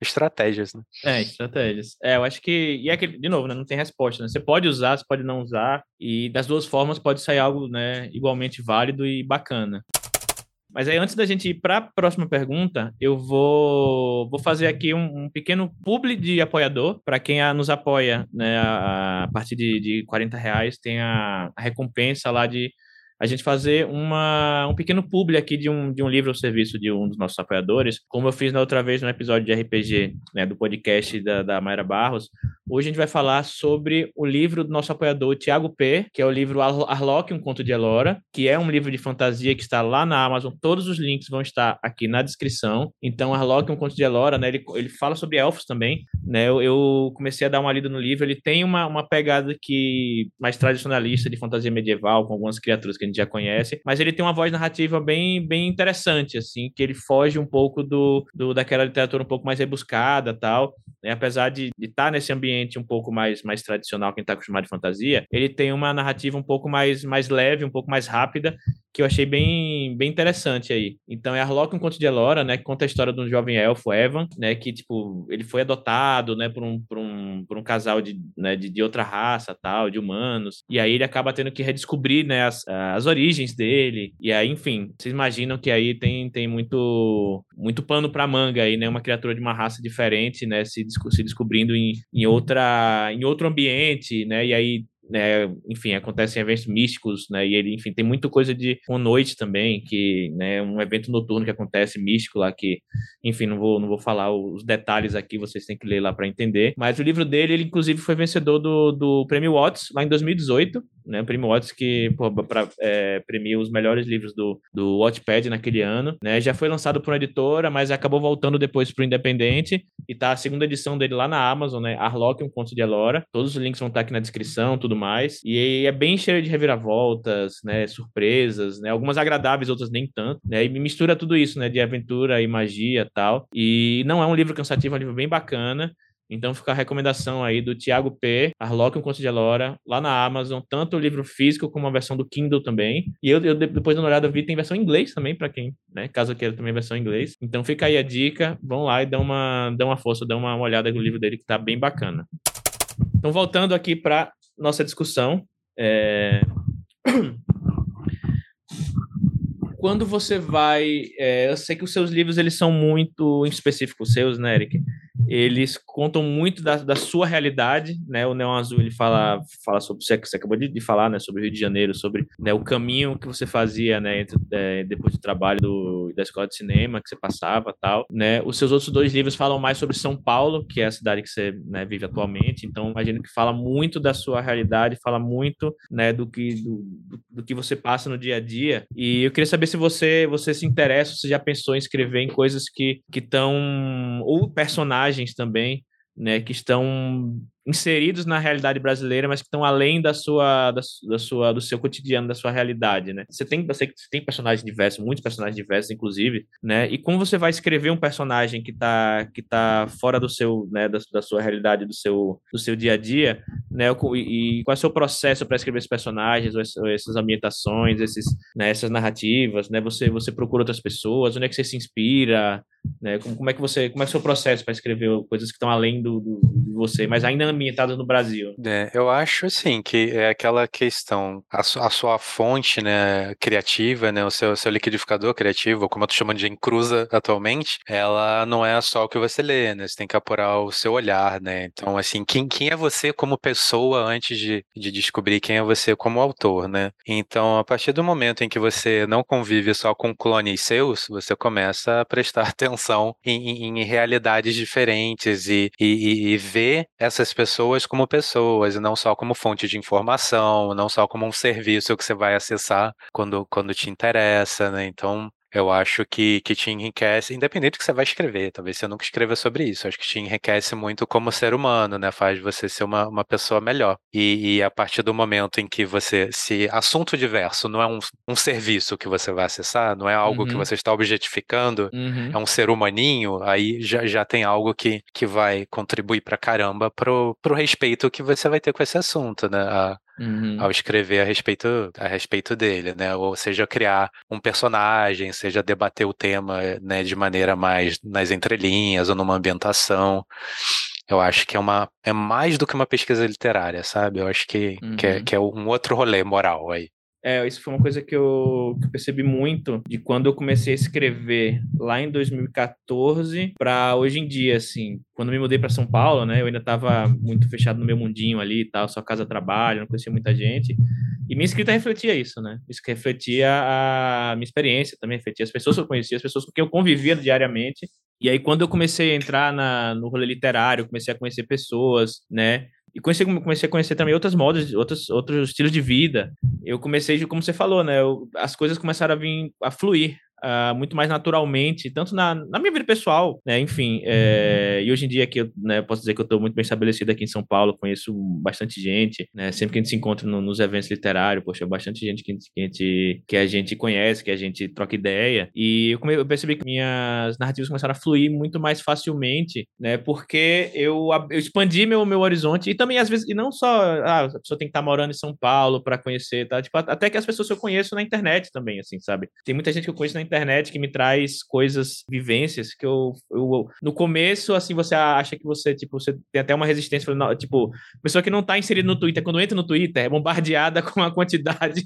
Estratégias, né? É, estratégias. É, eu acho que. E é que, de novo, né, não tem resposta, né? Você pode usar, você pode não usar, e das duas formas pode sair algo né, igualmente válido e bacana. Mas aí, antes da gente ir para a próxima pergunta, eu vou, vou fazer aqui um, um pequeno publi de apoiador. Para quem a, nos apoia, né, a, a partir de, de 40 reais, tem a, a recompensa lá de a gente fazer uma, um pequeno publi aqui de um, de um livro ou serviço de um dos nossos apoiadores, como eu fiz na outra vez no episódio de RPG, né, do podcast da, da Mayra Barros. Hoje a gente vai falar sobre o livro do nosso apoiador Tiago P, que é o livro Arlok, um conto de Elora, que é um livro de fantasia que está lá na Amazon. Todos os links vão estar aqui na descrição. Então, Arlok, um conto de Elora, né, ele, ele fala sobre elfos também, né? Eu, eu, comecei a dar uma lida no livro, ele tem uma, uma pegada que mais tradicionalista de fantasia medieval, com algumas criaturas que a gente já conhece, mas ele tem uma voz narrativa bem, bem interessante, assim, que ele foge um pouco do, do daquela literatura um pouco mais rebuscada tal, né? Apesar de estar tá nesse ambiente um pouco mais, mais tradicional, quem está acostumado de fantasia, ele tem uma narrativa um pouco mais, mais leve, um pouco mais rápida, que eu achei bem, bem interessante aí. Então é Arlok, um conto de Elora, né, que conta a história de um jovem elfo, Evan, né, que, tipo, ele foi adotado, né, por um, por um, por um casal de, né, de, de outra raça, tal, de humanos, e aí ele acaba tendo que redescobrir, né, as, as origens dele, e aí, enfim, vocês imaginam que aí tem, tem muito, muito pano pra manga aí, né, uma criatura de uma raça diferente, né, se, se descobrindo em, em, outra, em outro ambiente, né, e aí né, enfim, acontecem eventos místicos, né, e ele, enfim, tem muita coisa de uma noite também, que, né, um evento noturno que acontece místico lá, que, enfim, não vou, não vou falar os detalhes aqui, vocês têm que ler lá para entender, mas o livro dele, ele inclusive foi vencedor do, do Prêmio Watts lá em 2018, né, o Prêmio Watts que pô, pra, é, os melhores livros do, do Wattpad naquele ano, né, já foi lançado por uma editora, mas acabou voltando depois para o Independente, e tá a segunda edição dele lá na Amazon, né, Arlok, um conto de Elora, todos os links vão estar aqui na descrição, tudo mais. E é bem cheio de reviravoltas, né? Surpresas, né? Algumas agradáveis, outras nem tanto, né? E mistura tudo isso, né? De aventura e magia tal. E não é um livro cansativo, é um livro bem bacana. Então fica a recomendação aí do Tiago P, Arlok, um conto de Elora, lá na Amazon, tanto o livro físico como a versão do Kindle também. E eu, eu depois da uma olhada vi tem versão em inglês também para quem, né, caso queira também versão em inglês. Então fica aí a dica, vão lá e dão uma, dão uma força, dão uma olhada no livro dele que tá bem bacana. Então voltando aqui para nossa discussão. É... [CLEARS THROAT] Quando você vai, é, eu sei que os seus livros eles são muito específicos, seus, né, Eric? Eles contam muito da, da sua realidade, né? O Neon Azul ele fala fala sobre você, você acabou de, de, falar, né? Sobre o Rio de Janeiro, sobre né, o caminho que você fazia, né? Entre, é, depois do trabalho do, da escola de cinema que você passava, tal, né? Os seus outros dois livros falam mais sobre São Paulo, que é a cidade que você né, vive atualmente. Então, imagino que fala muito da sua realidade, fala muito, né? Do que do, do que você passa no dia a dia. E eu queria saber se você você se interessa, se já pensou em escrever em coisas que que estão ou personagens personagens também, né, que estão inseridos na realidade brasileira, mas que estão além da sua, da, da, sua, do seu cotidiano, da sua realidade, né? Você tem, você tem personagens diversos, muitos personagens diversos, inclusive, né? E como você vai escrever um personagem que está que tá fora do seu, né, da, da sua realidade, do seu, do seu dia a dia, né? E, e qual é o seu processo para escrever esses personagens, ou essas ambientações, esses, né, essas narrativas, né? Você, você procura outras pessoas, onde é que você se inspira, né? Como, como é que você, como é, é o seu processo para escrever coisas que estão além do, do, de você, mas ainda ambientadas no Brasil? É, eu acho assim que é aquela questão, a, su, a sua fonte, né, criativa, né, o seu, seu liquidificador criativo, como eu tô chamando de encruza atualmente, ela não é só o que você lê, né? Você tem que apurar o seu olhar, né? Então, assim, quem, quem é você como pessoa antes de, de descobrir quem é você como autor, né? Então, a partir do momento em que você não convive só com clones seus, você começa a prestar [LAUGHS] atenção em, em, em realidades diferentes e, e, e ver essas pessoas como pessoas e não só como fonte de informação, não só como um serviço que você vai acessar quando, quando te interessa, né? Então, eu acho que, que te enriquece, independente do que você vai escrever, talvez você nunca escreva sobre isso, acho que te enriquece muito como ser humano, né? Faz você ser uma, uma pessoa melhor. E, e a partir do momento em que você, se assunto diverso não é um, um serviço que você vai acessar, não é algo uhum. que você está objetificando, uhum. é um ser humaninho, aí já, já tem algo que, que vai contribuir pra caramba pro, pro respeito que você vai ter com esse assunto, né? A, uhum. ao escrever a respeito, a respeito dele, né? Ou seja, criar um personagem, seja debater o tema né, de maneira mais nas entrelinhas ou numa ambientação. Eu acho que é uma é mais do que uma pesquisa literária, sabe? Eu acho que, uhum. que, é, uhum. que é um outro rolê moral aí. É, isso foi uma coisa que eu, que eu, percebi muito de quando eu comecei a escrever lá em 2014 para hoje em dia, assim. Quando me mudei para São Paulo, né, eu ainda estava muito fechado no meu mundinho ali e tal, só casa-trabalho, não conhecia muita gente. E minha escrita refletia isso, né? Isso que refletia a minha experiência também, refletia as pessoas que eu conhecia, as pessoas com quem eu convivia diariamente. E aí, quando eu comecei a entrar na, no rolê literário, comecei a conhecer pessoas, né? E comecei, comecei a conhecer também outras modas, outros, outros estilos de vida. Eu comecei, como você falou, né? Eu, as coisas começaram a vir, a fluir, uh, muito mais naturalmente, tanto na, na minha vida pessoal, né? Enfim, é, e hoje em dia que eu né, posso dizer que eu estou muito bem estabelecido aqui em São Paulo, conheço bastante gente, né? Sempre que a gente se encontra no, nos eventos literários, poxa, bastante gente que, que, a gente, que a gente conhece, que a gente troca ideia. E eu, eu percebi que minhas narrativas começaram a fluir muito mais facilmente, né? Porque eu, eu expandi meu, meu horizonte e também, às vezes, e não só ah, a pessoa tem que estar tá morando em São Paulo para conhecer, tá? Tipo, até que as pessoas que eu conheço na internet também, assim, sabe? Tem muita gente que eu conheço na internet que me traz coisas, vivências que eu, eu no começo, assim, você acha que você, tipo, você tem até uma resistência, tipo, pessoa que não está inserida no Twitter, quando entra no Twitter, é bombardeada [LAUGHS] com a quantidade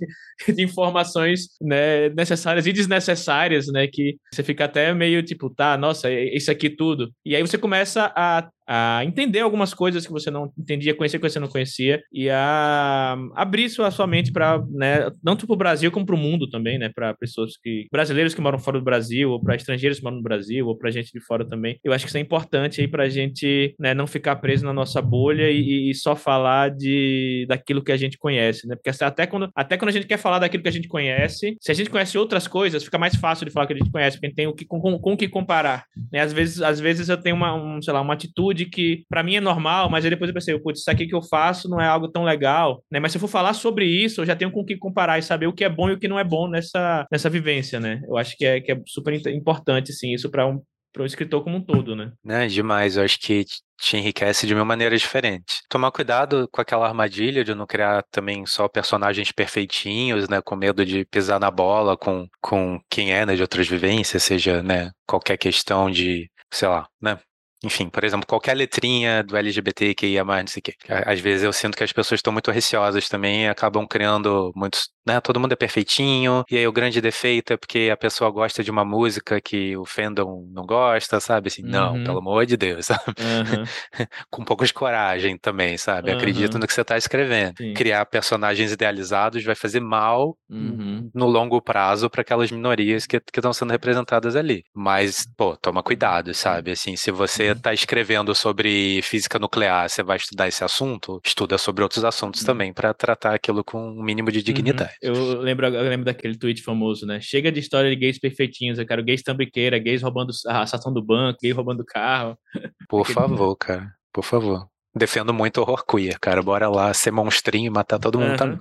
de informações, né, necessárias e desnecessárias, né, que você fica até meio, tipo, tá, nossa, é isso aqui tudo. E aí você começa a a entender algumas coisas que você não entendia, conhecer que você não conhecia e a abrir sua, sua mente para, né, tanto para o Brasil como para o mundo também, né, para pessoas que brasileiros que moram fora do Brasil ou para estrangeiros que moram no Brasil ou para gente de fora também. Eu acho que isso é importante aí para a gente, né, não ficar preso na nossa bolha e, e, só falar de daquilo que a gente conhece, né? Porque até quando até quando a gente quer falar daquilo que a gente conhece, se a gente conhece outras coisas, fica mais fácil de falar que a gente conhece, porque a gente tem o que com, com, com o que comparar, né? Às vezes às vezes eu tenho uma, um, sei lá, uma atitude de que para mim é normal, mas aí depois eu pensei, putz, isso aqui que eu faço não é algo tão legal, né? Mas se eu for falar sobre isso, eu já tenho com o que comparar e saber o que é bom e o que não é bom nessa, nessa vivência, né? Eu acho que é, que é super importante, sim, isso para um, para escritor como um todo, né? Né, demais. Eu acho que te enriquece de uma maneira diferente. Tomar cuidado com aquela armadilha de não criar também só personagens perfeitinhos, né, com medo de pisar na bola com, com quem é, né, de outras vivências, seja, né, qualquer questão de, sei lá, né, enfim, por exemplo, qualquer letrinha do LGBT que ia mais, não sei o quê. Às vezes eu sinto que as pessoas estão muito receosas também e acabam criando muitos, né? Todo mundo é perfeitinho, e aí o grande defeito é porque a pessoa gosta de uma música que o fandom não gosta, sabe? Assim, uhum. não, pelo amor de Deus, sabe? Uhum. [LAUGHS] Com um pouco de coragem também, sabe? Uhum. Acredito no que você está escrevendo. Sim. Criar personagens idealizados vai fazer mal uhum. no longo prazo para aquelas minorias que estão sendo representadas ali. Mas, pô, toma cuidado, sabe? Assim, se você está escrevendo sobre física nuclear, você vai estudar esse assunto, estuda sobre outros assuntos uhum. também para tratar aquilo com um mínimo de uhum. dignidade. Eu lembro, eu lembro daquele tweet famoso, né? Chega de história de gays perfeitinhos, eu quero gays tambiqueira, gays roubando a estação do banco, gays roubando carro. [LAUGHS] Por favor, cara, por favor. Defendo muito o horror queer, cara. Bora lá ser monstrinho e matar todo mundo uhum. também.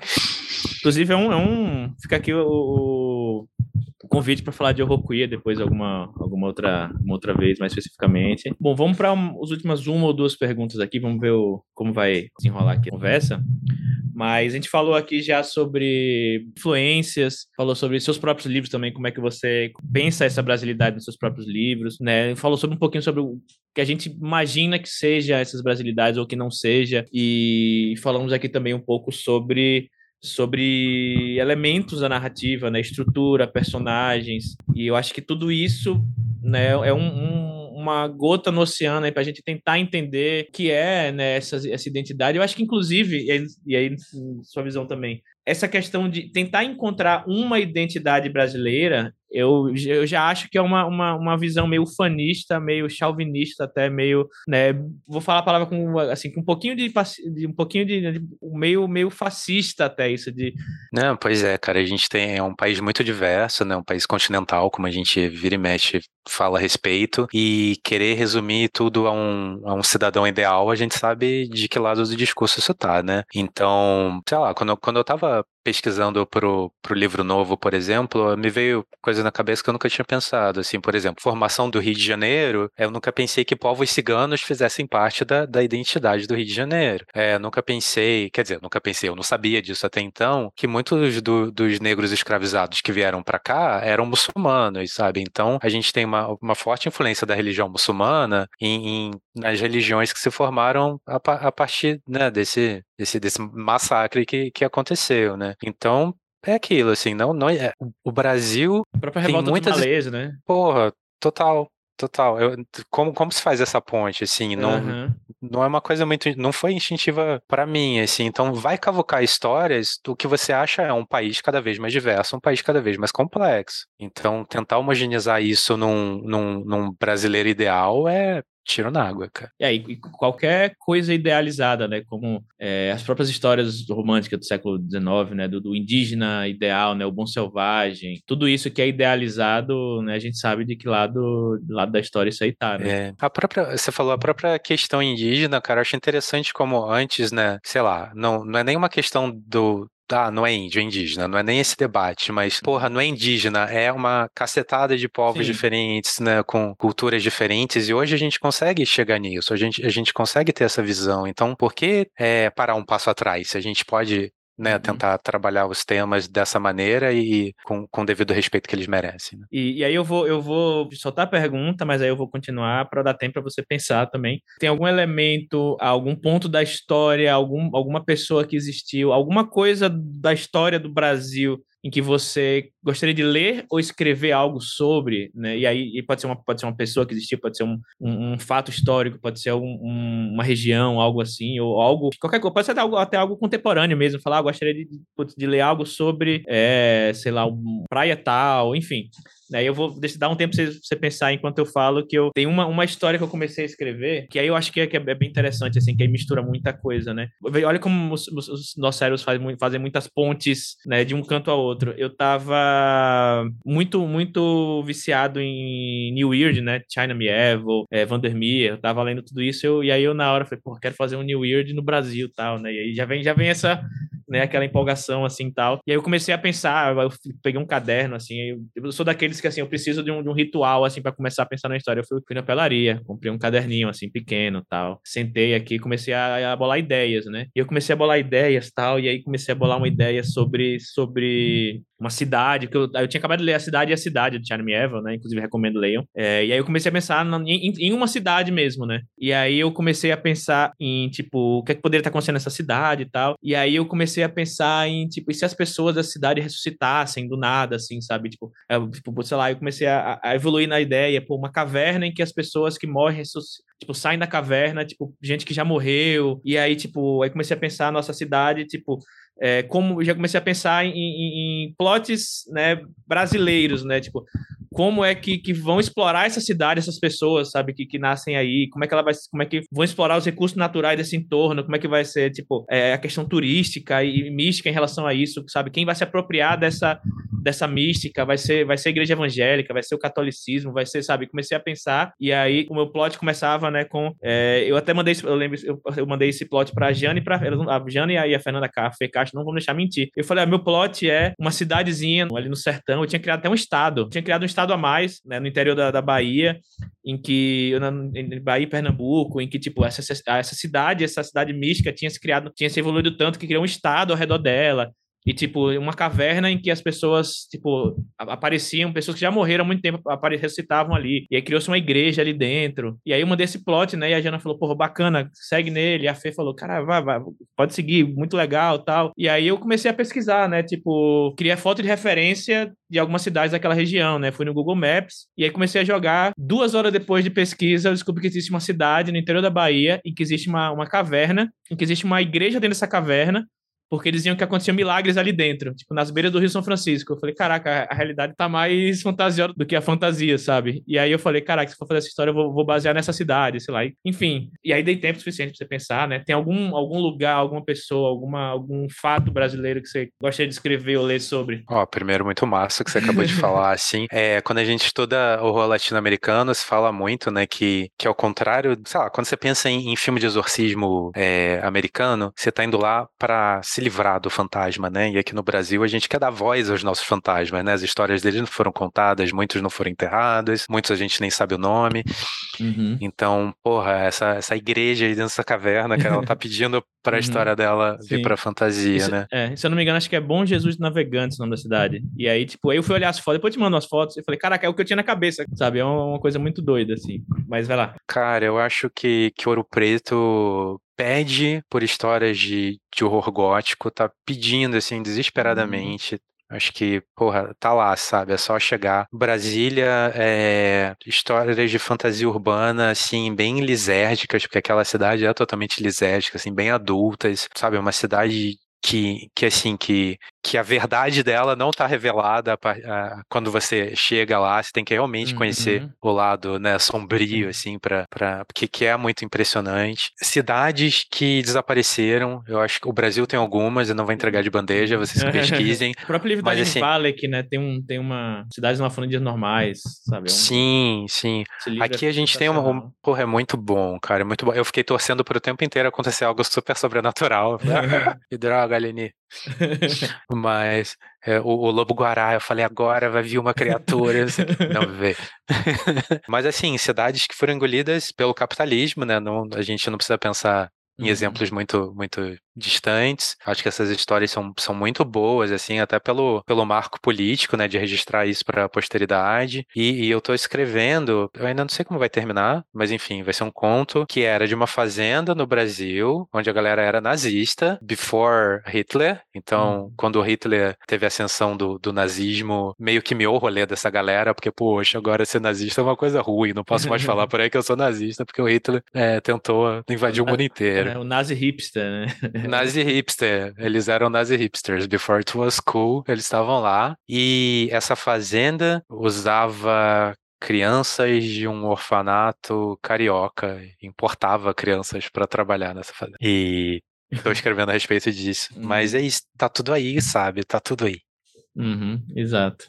Inclusive, é um, é um. Fica aqui o, o convite para falar de horror queer depois alguma, alguma outra, uma outra vez, mais especificamente. Bom, vamos para um, as últimas uma ou duas perguntas aqui, vamos ver o, como vai desenrolar aqui a conversa. Mas a gente falou aqui já sobre influências, falou sobre seus próprios livros também, como é que você pensa essa brasilidade nos seus próprios livros, né? Falou sobre um pouquinho sobre o que a gente imagina que seja essas brasilidades ou que não seja. E falamos aqui também um pouco sobre sobre elementos da narrativa, né, estrutura, personagens, e eu acho que tudo isso né, é um, um uma gota no oceano para a gente tentar entender o que é né, essa, essa identidade. Eu acho que, inclusive, e aí, e aí sua visão também, essa questão de tentar encontrar uma identidade brasileira eu, eu já acho que é uma, uma, uma visão meio fanista, meio chauvinista, até meio, né, vou falar a palavra com assim, com um pouquinho de, de um pouquinho de, de, meio meio fascista até isso de Não, pois é, cara, a gente tem é um país muito diverso, né, um país continental, como a gente vira e mexe fala a respeito e querer resumir tudo a um, a um cidadão ideal, a gente sabe de que lado do discurso isso tá, né? Então, sei lá, quando, quando eu tava pesquisando pro, pro livro novo, por exemplo, me veio coisa na cabeça que eu nunca tinha pensado. Assim, por exemplo, formação do Rio de Janeiro, eu nunca pensei que povos ciganos fizessem parte da, da identidade do Rio de Janeiro. É, nunca pensei, quer dizer, nunca pensei, eu não sabia disso até então, que muitos do, dos negros escravizados que vieram para cá eram muçulmanos, sabe? Então, a gente tem uma, uma forte influência da religião muçulmana em, em nas religiões que se formaram a, a partir né, desse, desse, desse massacre que, que aconteceu, né? Então, é aquilo, assim, não, não é. O Brasil. A própria tem muitas... Malês, né? Porra, total. Total. Eu, como, como se faz essa ponte, assim? Não, uhum. não é uma coisa muito. Não foi instintiva para mim, assim. Então, vai cavocar histórias do que você acha é um país cada vez mais diverso, um país cada vez mais complexo. Então, tentar homogeneizar isso num, num, num brasileiro ideal é tiro na água, cara. É, e qualquer coisa idealizada, né, como é, as próprias histórias românticas do século XIX, né, do, do, indígena ideal, né, o bom selvagem, tudo isso que é idealizado, né, a gente sabe de que lado, lado da história isso aí tá, né? É, a própria, você falou a própria questão indígena, cara, eu acho interessante como antes, né, sei lá, não, não é nenhuma questão do, ah, não é índio, é indígena, não é nem esse debate, mas, porra, não é indígena, é uma cacetada de povos Sim. diferentes, né, com culturas diferentes, e hoje a gente consegue chegar nisso, a gente, a gente consegue ter essa visão. Então, por que é, parar um passo atrás? Se a gente pode né, uhum. tentar trabalhar os temas dessa maneira e com, com o devido respeito que eles merecem. Né? E, e, aí eu vou, eu vou soltar a pergunta, mas aí eu vou continuar para dar tempo para você pensar também. Tem algum elemento, algum ponto da história, algum, alguma pessoa que existiu, alguma coisa da história do Brasil em que você gostaria de ler ou escrever algo sobre, né? E aí e pode ser uma pode ser uma pessoa que existiu, pode ser um, um, um fato histórico, pode ser um, uma região, algo assim, ou algo qualquer coisa, pode ser até algo, até algo contemporâneo mesmo. Falar, ah, gostaria de, de, ler algo sobre, é, sei lá, um praia tal, enfim. Aí eu vou dar um tempo para você pensar enquanto eu falo que eu tenho uma, uma história que eu comecei a escrever, que aí eu acho que é, que é bem interessante, assim, que aí mistura muita coisa, né? Olha como os, os nossos cérebros fazem, fazem muitas pontes, né, de um canto ao outro. Eu tava muito, muito viciado em New Weird, né? China Me Evil, é, Vandermeer, eu tava lendo tudo isso, eu, e aí eu na hora falei, pô, quero fazer um New Weird no Brasil e tal, né? E aí já vem, já vem essa, né, aquela empolgação, assim, tal. E aí eu comecei a pensar, eu peguei um caderno, assim, eu, eu sou daqueles que assim, eu preciso de um, de um ritual assim para começar a pensar na história. Eu fui, fui na pelaria, comprei um caderninho assim pequeno, tal. Sentei aqui, comecei a, a bolar ideias, né? E eu comecei a bolar ideias, tal, e aí comecei a bolar uma ideia sobre sobre uma cidade, que eu, eu tinha acabado de ler A Cidade e a Cidade, de Charlie Evans, né? Inclusive, recomendo leiam. É, e aí eu comecei a pensar na, em, em, uma cidade mesmo, né? E aí eu comecei a pensar em, tipo, o que, é que poderia estar acontecendo nessa cidade e tal. E aí eu comecei a pensar em, tipo, e se as pessoas da cidade ressuscitassem do nada, assim, sabe? Tipo, é, tipo sei lá, eu comecei a, a, evoluir na ideia, pô, uma caverna em que as pessoas que morrem tipo, saem da caverna, tipo, gente que já morreu. E aí, tipo, aí comecei a pensar a nossa cidade, tipo, é, como já comecei a pensar em, em, em, plots né, brasileiros, né? Tipo, como é que, que vão explorar essa cidade, essas pessoas, sabe, que, que nascem aí, como é que ela vai, como é que vão explorar os recursos naturais desse entorno, como é que vai ser, tipo, é, a questão turística e, mística em relação a isso, sabe? Quem vai se apropriar dessa, dessa mística, vai ser, vai ser a igreja evangélica, vai ser o catolicismo, vai ser, sabe? Comecei a pensar e aí o meu plot começava, né, com é, eu até mandei, eu lembro, eu, eu mandei esse plot para a Jane, para a e a Fernanda Fê Não vamos deixar mentir. Eu falei, ah, meu plot é uma cidadezinha ali no sertão, eu tinha criado até um estado, eu tinha criado um estado a mais, né, no interior da, da Bahia, em que na, em Bahia e Pernambuco, em que tipo essa, essa cidade, essa cidade mística tinha se criado, tinha se evoluído tanto que criou um estado ao redor dela. E, tipo, uma caverna em que as pessoas, tipo, apareciam, pessoas que já morreram há muito tempo, ressuscitavam ali. E aí criou-se uma igreja ali dentro. E aí uma desse plot, né? E a Jana falou, porra, bacana, segue nele. E a Fê falou, cara, vai, vai, pode seguir, muito legal tal. E aí eu comecei a pesquisar, né? Tipo, queria foto de referência de algumas cidades daquela região, né? Fui no Google Maps e aí comecei a jogar. Duas horas depois de pesquisa, eu descobri que existe uma cidade no interior da Bahia em que existe uma, uma caverna, em que existe uma igreja dentro dessa caverna porque eles diziam que aconteciam milagres ali dentro, tipo, nas beiras do Rio São Francisco. Eu falei, caraca, a realidade tá mais fantasiosa do que a fantasia, sabe? E aí eu falei, caraca, se for fazer essa história, eu vou, vou basear nessa cidade, sei lá. Enfim, e aí dei tempo suficiente pra você pensar, né? Tem algum, algum lugar, alguma pessoa, alguma, algum fato brasileiro que você gostaria de escrever ou ler sobre? Ó, oh, primeiro, muito massa que você acabou de falar, [LAUGHS] assim. É, quando a gente estuda horror latino-americano, se fala muito, né, que, que ao contrário, sei lá, quando você pensa em, em filme de exorcismo é, americano, você tá indo lá para se livrar do fantasma, né? E aqui no Brasil a gente quer dar voz aos nossos fantasmas, né? As histórias deles não foram contadas, muitos não foram enterrados, muitos a gente nem sabe o nome. Uhum. Então, porra, essa, essa igreja aí dentro dessa caverna que ela tá [LAUGHS] pedindo para a uhum. história dela Sim. vir pra fantasia, Isso, né? É, se eu não me engano, acho que é Bom Jesus Navegantes o nome da cidade. E aí, tipo, aí eu fui olhar as fotos, depois eu te mando as fotos e falei, caraca, é o que eu tinha na cabeça, sabe? É uma coisa muito doida, assim. Mas vai lá. Cara, eu acho que, que Ouro Preto pede por histórias de, de horror gótico, tá pedindo, assim, uhum. desesperadamente. Acho que, porra, tá lá, sabe? É só chegar. Brasília, é, histórias de fantasia urbana, assim, bem lisérgicas, porque aquela cidade é totalmente lisérgica, assim, bem adultas, sabe? Uma cidade que, que assim, que, que a verdade dela não está revelada a, quando você chega lá, você tem que realmente uhum. conhecer o lado né, sombrio, assim, para porque que é muito impressionante. Cidades que desapareceram, eu acho que o Brasil tem algumas, eu não vou entregar de bandeja, vocês pesquisem. [LAUGHS] o próprio livro mas, da assim, Valek, né, tem, um, tem uma cidades não de normais, sabe? É um... Sim, sim. Aqui é a gente tem uma, um, porra, é muito bom, cara, é muito bom. Eu fiquei torcendo pro tempo inteiro acontecer algo super sobrenatural. Que [LAUGHS] [LAUGHS] droga, Aline. [LAUGHS] Mas é, o, o, lobo guará, eu falei, agora vai vir uma criatura. não [LAUGHS] vê. [LAUGHS] Mas assim, cidades que foram engolidas pelo capitalismo, né? Não, a gente não precisa pensar em uhum. exemplos muito, muito distantes. Acho que essas histórias são, são muito boas, assim, até pelo, pelo marco político, né, de registrar isso para a posteridade. E, e eu estou escrevendo, eu ainda não sei como vai terminar, mas enfim, vai ser um conto que era de uma fazenda no Brasil, onde a galera era nazista, before Hitler. Então, uhum. quando o Hitler teve a ascensão do, do nazismo, meio que miou o rolê dessa galera, porque, poxa, agora ser nazista é uma coisa ruim, não posso mais falar [LAUGHS] por aí que eu sou nazista, porque o Hitler é, tentou invadir o mundo inteiro. É, o nazi hipster, né? Nazi hipster. Eles eram nazi hipsters. Before it was cool, eles estavam lá. E essa fazenda usava crianças de um orfanato carioca, importava crianças para trabalhar nessa fazenda. E estou escrevendo a respeito disso. [LAUGHS] Mas uhum. é isso, tá tudo aí, sabe? Tá tudo aí. Uhum, exato.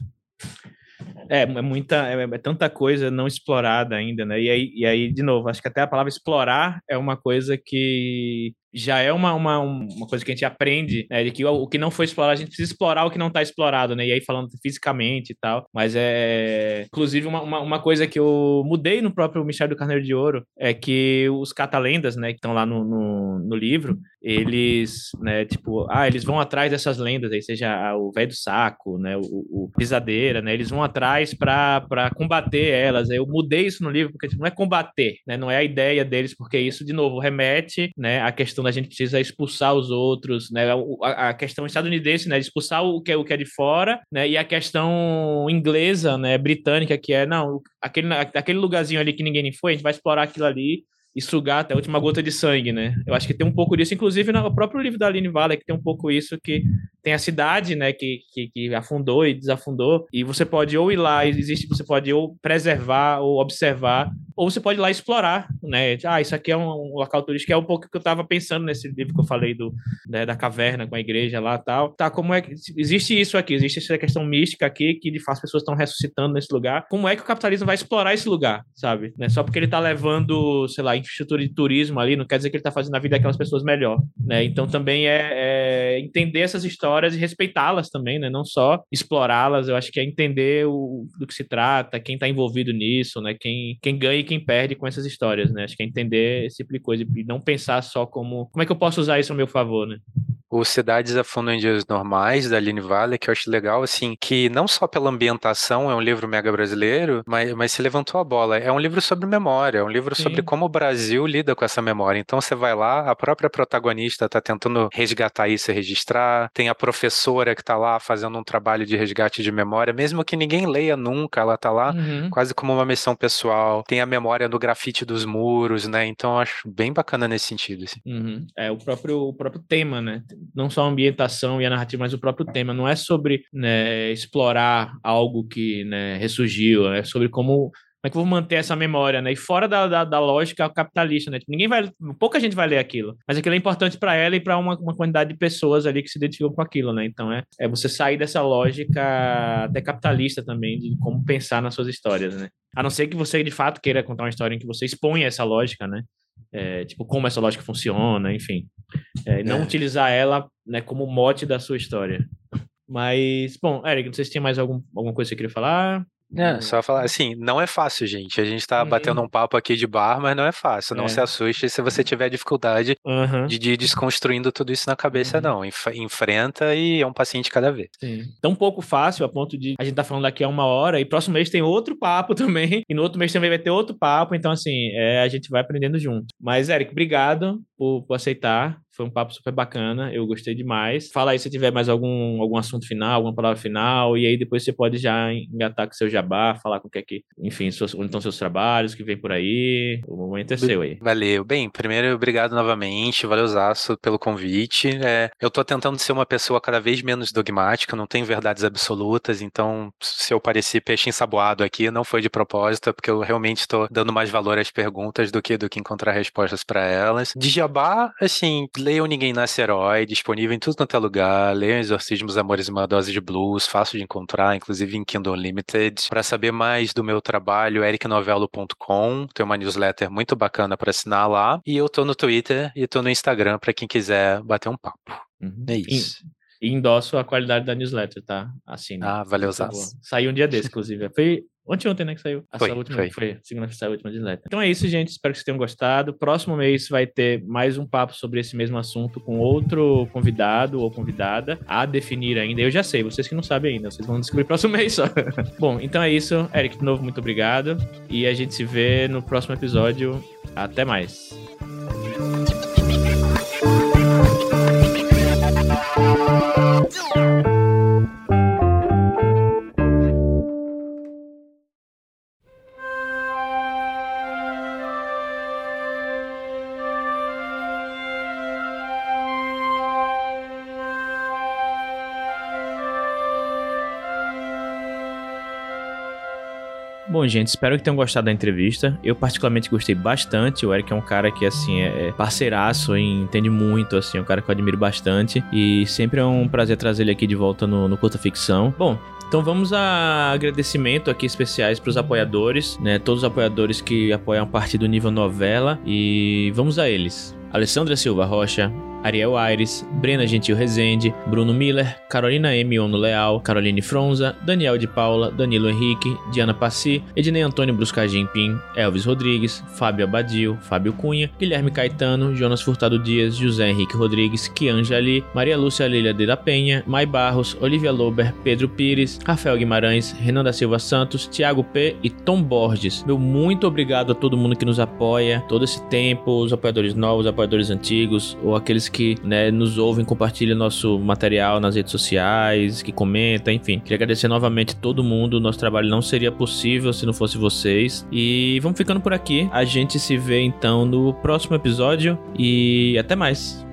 É, é muita, é, é, tanta coisa não explorada ainda, né? E aí, e aí, de novo, acho que até a palavra explorar é uma coisa que já é uma, uma, uma coisa que a gente aprende, né? De que o, o que não foi explorado, a gente precisa explorar o que não está explorado, né? E aí falando fisicamente e tal. Mas é. Inclusive, uma, uma, uma, coisa que eu mudei no próprio Michel do Carneiro de Ouro é que os catalendas, né, que estão lá no, no, no, livro, eles, né, tipo, ah, eles vão atrás dessas lendas aí, seja o velho do saco, né, o, o pisadeira, né? Eles vão atrás para combater elas. Eu mudei isso no livro, porque tipo, não é combater, né? Não é a ideia deles, porque isso, de novo, remete, né, à questão questão da gente precisa expulsar os outros, né? A, a, questão estadunidense, né? De expulsar o que, é, o que é de fora, né? E a questão inglesa, né? Britânica, que é, não, aquele, aquele lugarzinho ali que ninguém foi, a gente vai explorar aquilo ali e sugar até a última gota de sangue, né? Eu acho que tem um pouco disso, inclusive no próprio livro da Aline Vale, que tem um pouco isso, que tem a cidade, né, que, que, que, afundou e desafundou, e você pode ou ir lá, existe, você pode ou preservar ou observar, ou você pode ir lá explorar, né? Ah, isso aqui é um, local turístico, é um pouco que eu estava pensando nesse livro que eu falei do, né, da caverna com a igreja lá tal. Tá, como é que existe isso aqui? Existe essa questão mística aqui que de fato as pessoas estão ressuscitando nesse lugar. Como é que o capitalismo vai explorar esse lugar, sabe? Né? Só porque ele está levando, sei lá, infraestrutura de turismo ali, não quer dizer que ele está fazendo a vida daquelas pessoas melhor, né? Então também é, é entender essas histórias e respeitá-las também, né? Não só explorá-las. Eu acho que é entender o, do que se trata, quem está envolvido nisso, né? Quem, quem ganha e quem perde com essas histórias, né? Acho que é entender esse tipo de coisa e não pensar só como como é que eu posso usar isso a meu favor, né? O Cidades Afundam em Dias Normais, da Aline Vale, que eu acho legal, assim, que não só pela ambientação é um livro mega brasileiro, mas, mas se levantou a bola. É um livro sobre memória, é um livro Sim. sobre como o Brasil lida com essa memória. Então você vai lá, a própria protagonista está tentando resgatar isso e registrar, tem a professora que está lá fazendo um trabalho de resgate de memória, mesmo que ninguém leia nunca, ela está lá uhum. quase como uma missão pessoal. Tem a memória do grafite dos muros, né? Então eu acho bem bacana nesse sentido. Assim. Uhum. É o próprio, o próprio tema, né? Não só a ambientação e a narrativa, mas o próprio tema. Não é sobre né, explorar algo que né, ressurgiu, é sobre como como é que eu vou manter essa memória, né? E fora da, da, da lógica capitalista, né? Tipo, ninguém vai, pouca gente vai ler aquilo, mas aquilo é importante para ela e para uma, uma quantidade de pessoas ali que se identificam com aquilo, né? Então é, é você sair dessa lógica até capitalista também de como pensar nas suas histórias, né? A não ser que você de fato queira contar uma história em que você exponha essa lógica, né? É, tipo, como essa lógica funciona, enfim. É, não é. utilizar ela né, como mote da sua história. Mas, bom, Eric, não sei se tem mais algum, alguma coisa que você queria falar. É, só falar assim, não é fácil, gente. A gente tá uhum. batendo um papo aqui de bar, mas não é fácil. Não é. se assuste se você tiver dificuldade uhum. de, de ir desconstruindo tudo isso na cabeça, uhum. não. Enf enfrenta e é um paciente cada vez. Sim. Tão pouco fácil a ponto de a gente tá falando daqui a uma hora e próximo mês tem outro papo [LAUGHS] também. E no outro mês também vai ter outro papo. Então, assim, é, a gente vai aprendendo junto. Mas, Eric, obrigado por, por aceitar Foi um papo super bacana, eu gostei demais. Fala aí se tiver mais algum, algum assunto final, alguma palavra final, e aí depois você pode já engatar com seu jabá, falar com o que é que, enfim, seus, onde estão seus trabalhos, que vem por aí. O momento é seu aí. Valeu. Bem, primeiro, obrigado novamente, valeu Zaço pelo convite. É, eu tô tentando ser uma pessoa cada vez menos dogmática, não tenho verdades absolutas, então se eu parecer peixe ensaboado aqui, não foi de propósito, é porque eu realmente estou dando mais valor às perguntas do que do que encontrar respostas para elas. De jabá, assim, leiam Ninguém Nasce Herói, disponível em tudo quanto é lugar, leiam Exorcismos, Amores e uma Dose de Blues, fácil de encontrar, inclusive em Kindle Unlimited. Para saber mais do meu trabalho, ericnovello.com, tem uma newsletter muito bacana para assinar lá, e eu tô no Twitter e tô no Instagram para quem quiser bater um papo. Uhum. É isso. E, e endosso a qualidade da newsletter, tá? Assim. Ah, valeu, Zaz. Saiu um dia desse, inclusive. Foi Ontem, ontem, né, que saiu. A foi, última, foi. foi. Segunda que saiu a última disleta. Então é isso, gente. Espero que vocês tenham gostado. Próximo mês vai ter mais um papo sobre esse mesmo assunto com outro convidado ou convidada a definir ainda. Eu já sei, vocês que não sabem ainda. Vocês vão descobrir próximo [LAUGHS] mês só. Bom, então é isso. Eric, de novo, muito obrigado. E a gente se vê no próximo episódio. Até mais. Bom, gente, espero que tenham gostado da entrevista. Eu particularmente gostei bastante. O Eric é um cara que, assim, é, é parceiraço e entende muito, assim, é um cara que eu admiro bastante. E sempre é um prazer trazer ele aqui de volta no, no Curta Ficção. Bom, então vamos a agradecimento aqui especiais para os apoiadores, né? Todos os apoiadores que apoiam a partir do nível novela e vamos a eles. Alessandra Silva Rocha, Ariel Aires, Brena Gentil Rezende, Bruno Miller, Carolina M. Ono Leal, Caroline Fronza, Daniel de Paula, Danilo Henrique, Diana Passi, Ednei Antônio Bruscagem Pim, Elvis Rodrigues, Fábio Abadio, Fábio Cunha, Guilherme Caetano, Jonas Furtado Dias, José Henrique Rodrigues, Kianja Maria Lúcia Lilia de la Penha, Mai Barros, Olivia Lober, Pedro Pires, Rafael Guimarães, Renan da Silva Santos, Thiago P. e Tom Borges. Meu muito obrigado a todo mundo que nos apoia todo esse tempo, os apoiadores novos, apoiadores antigos, ou aqueles que né, nos ouvem, compartilham nosso material nas redes sociais, que comenta, enfim. Queria agradecer novamente todo mundo. Nosso trabalho não seria possível se não fosse vocês. E vamos ficando por aqui. A gente se vê então no próximo episódio e até mais.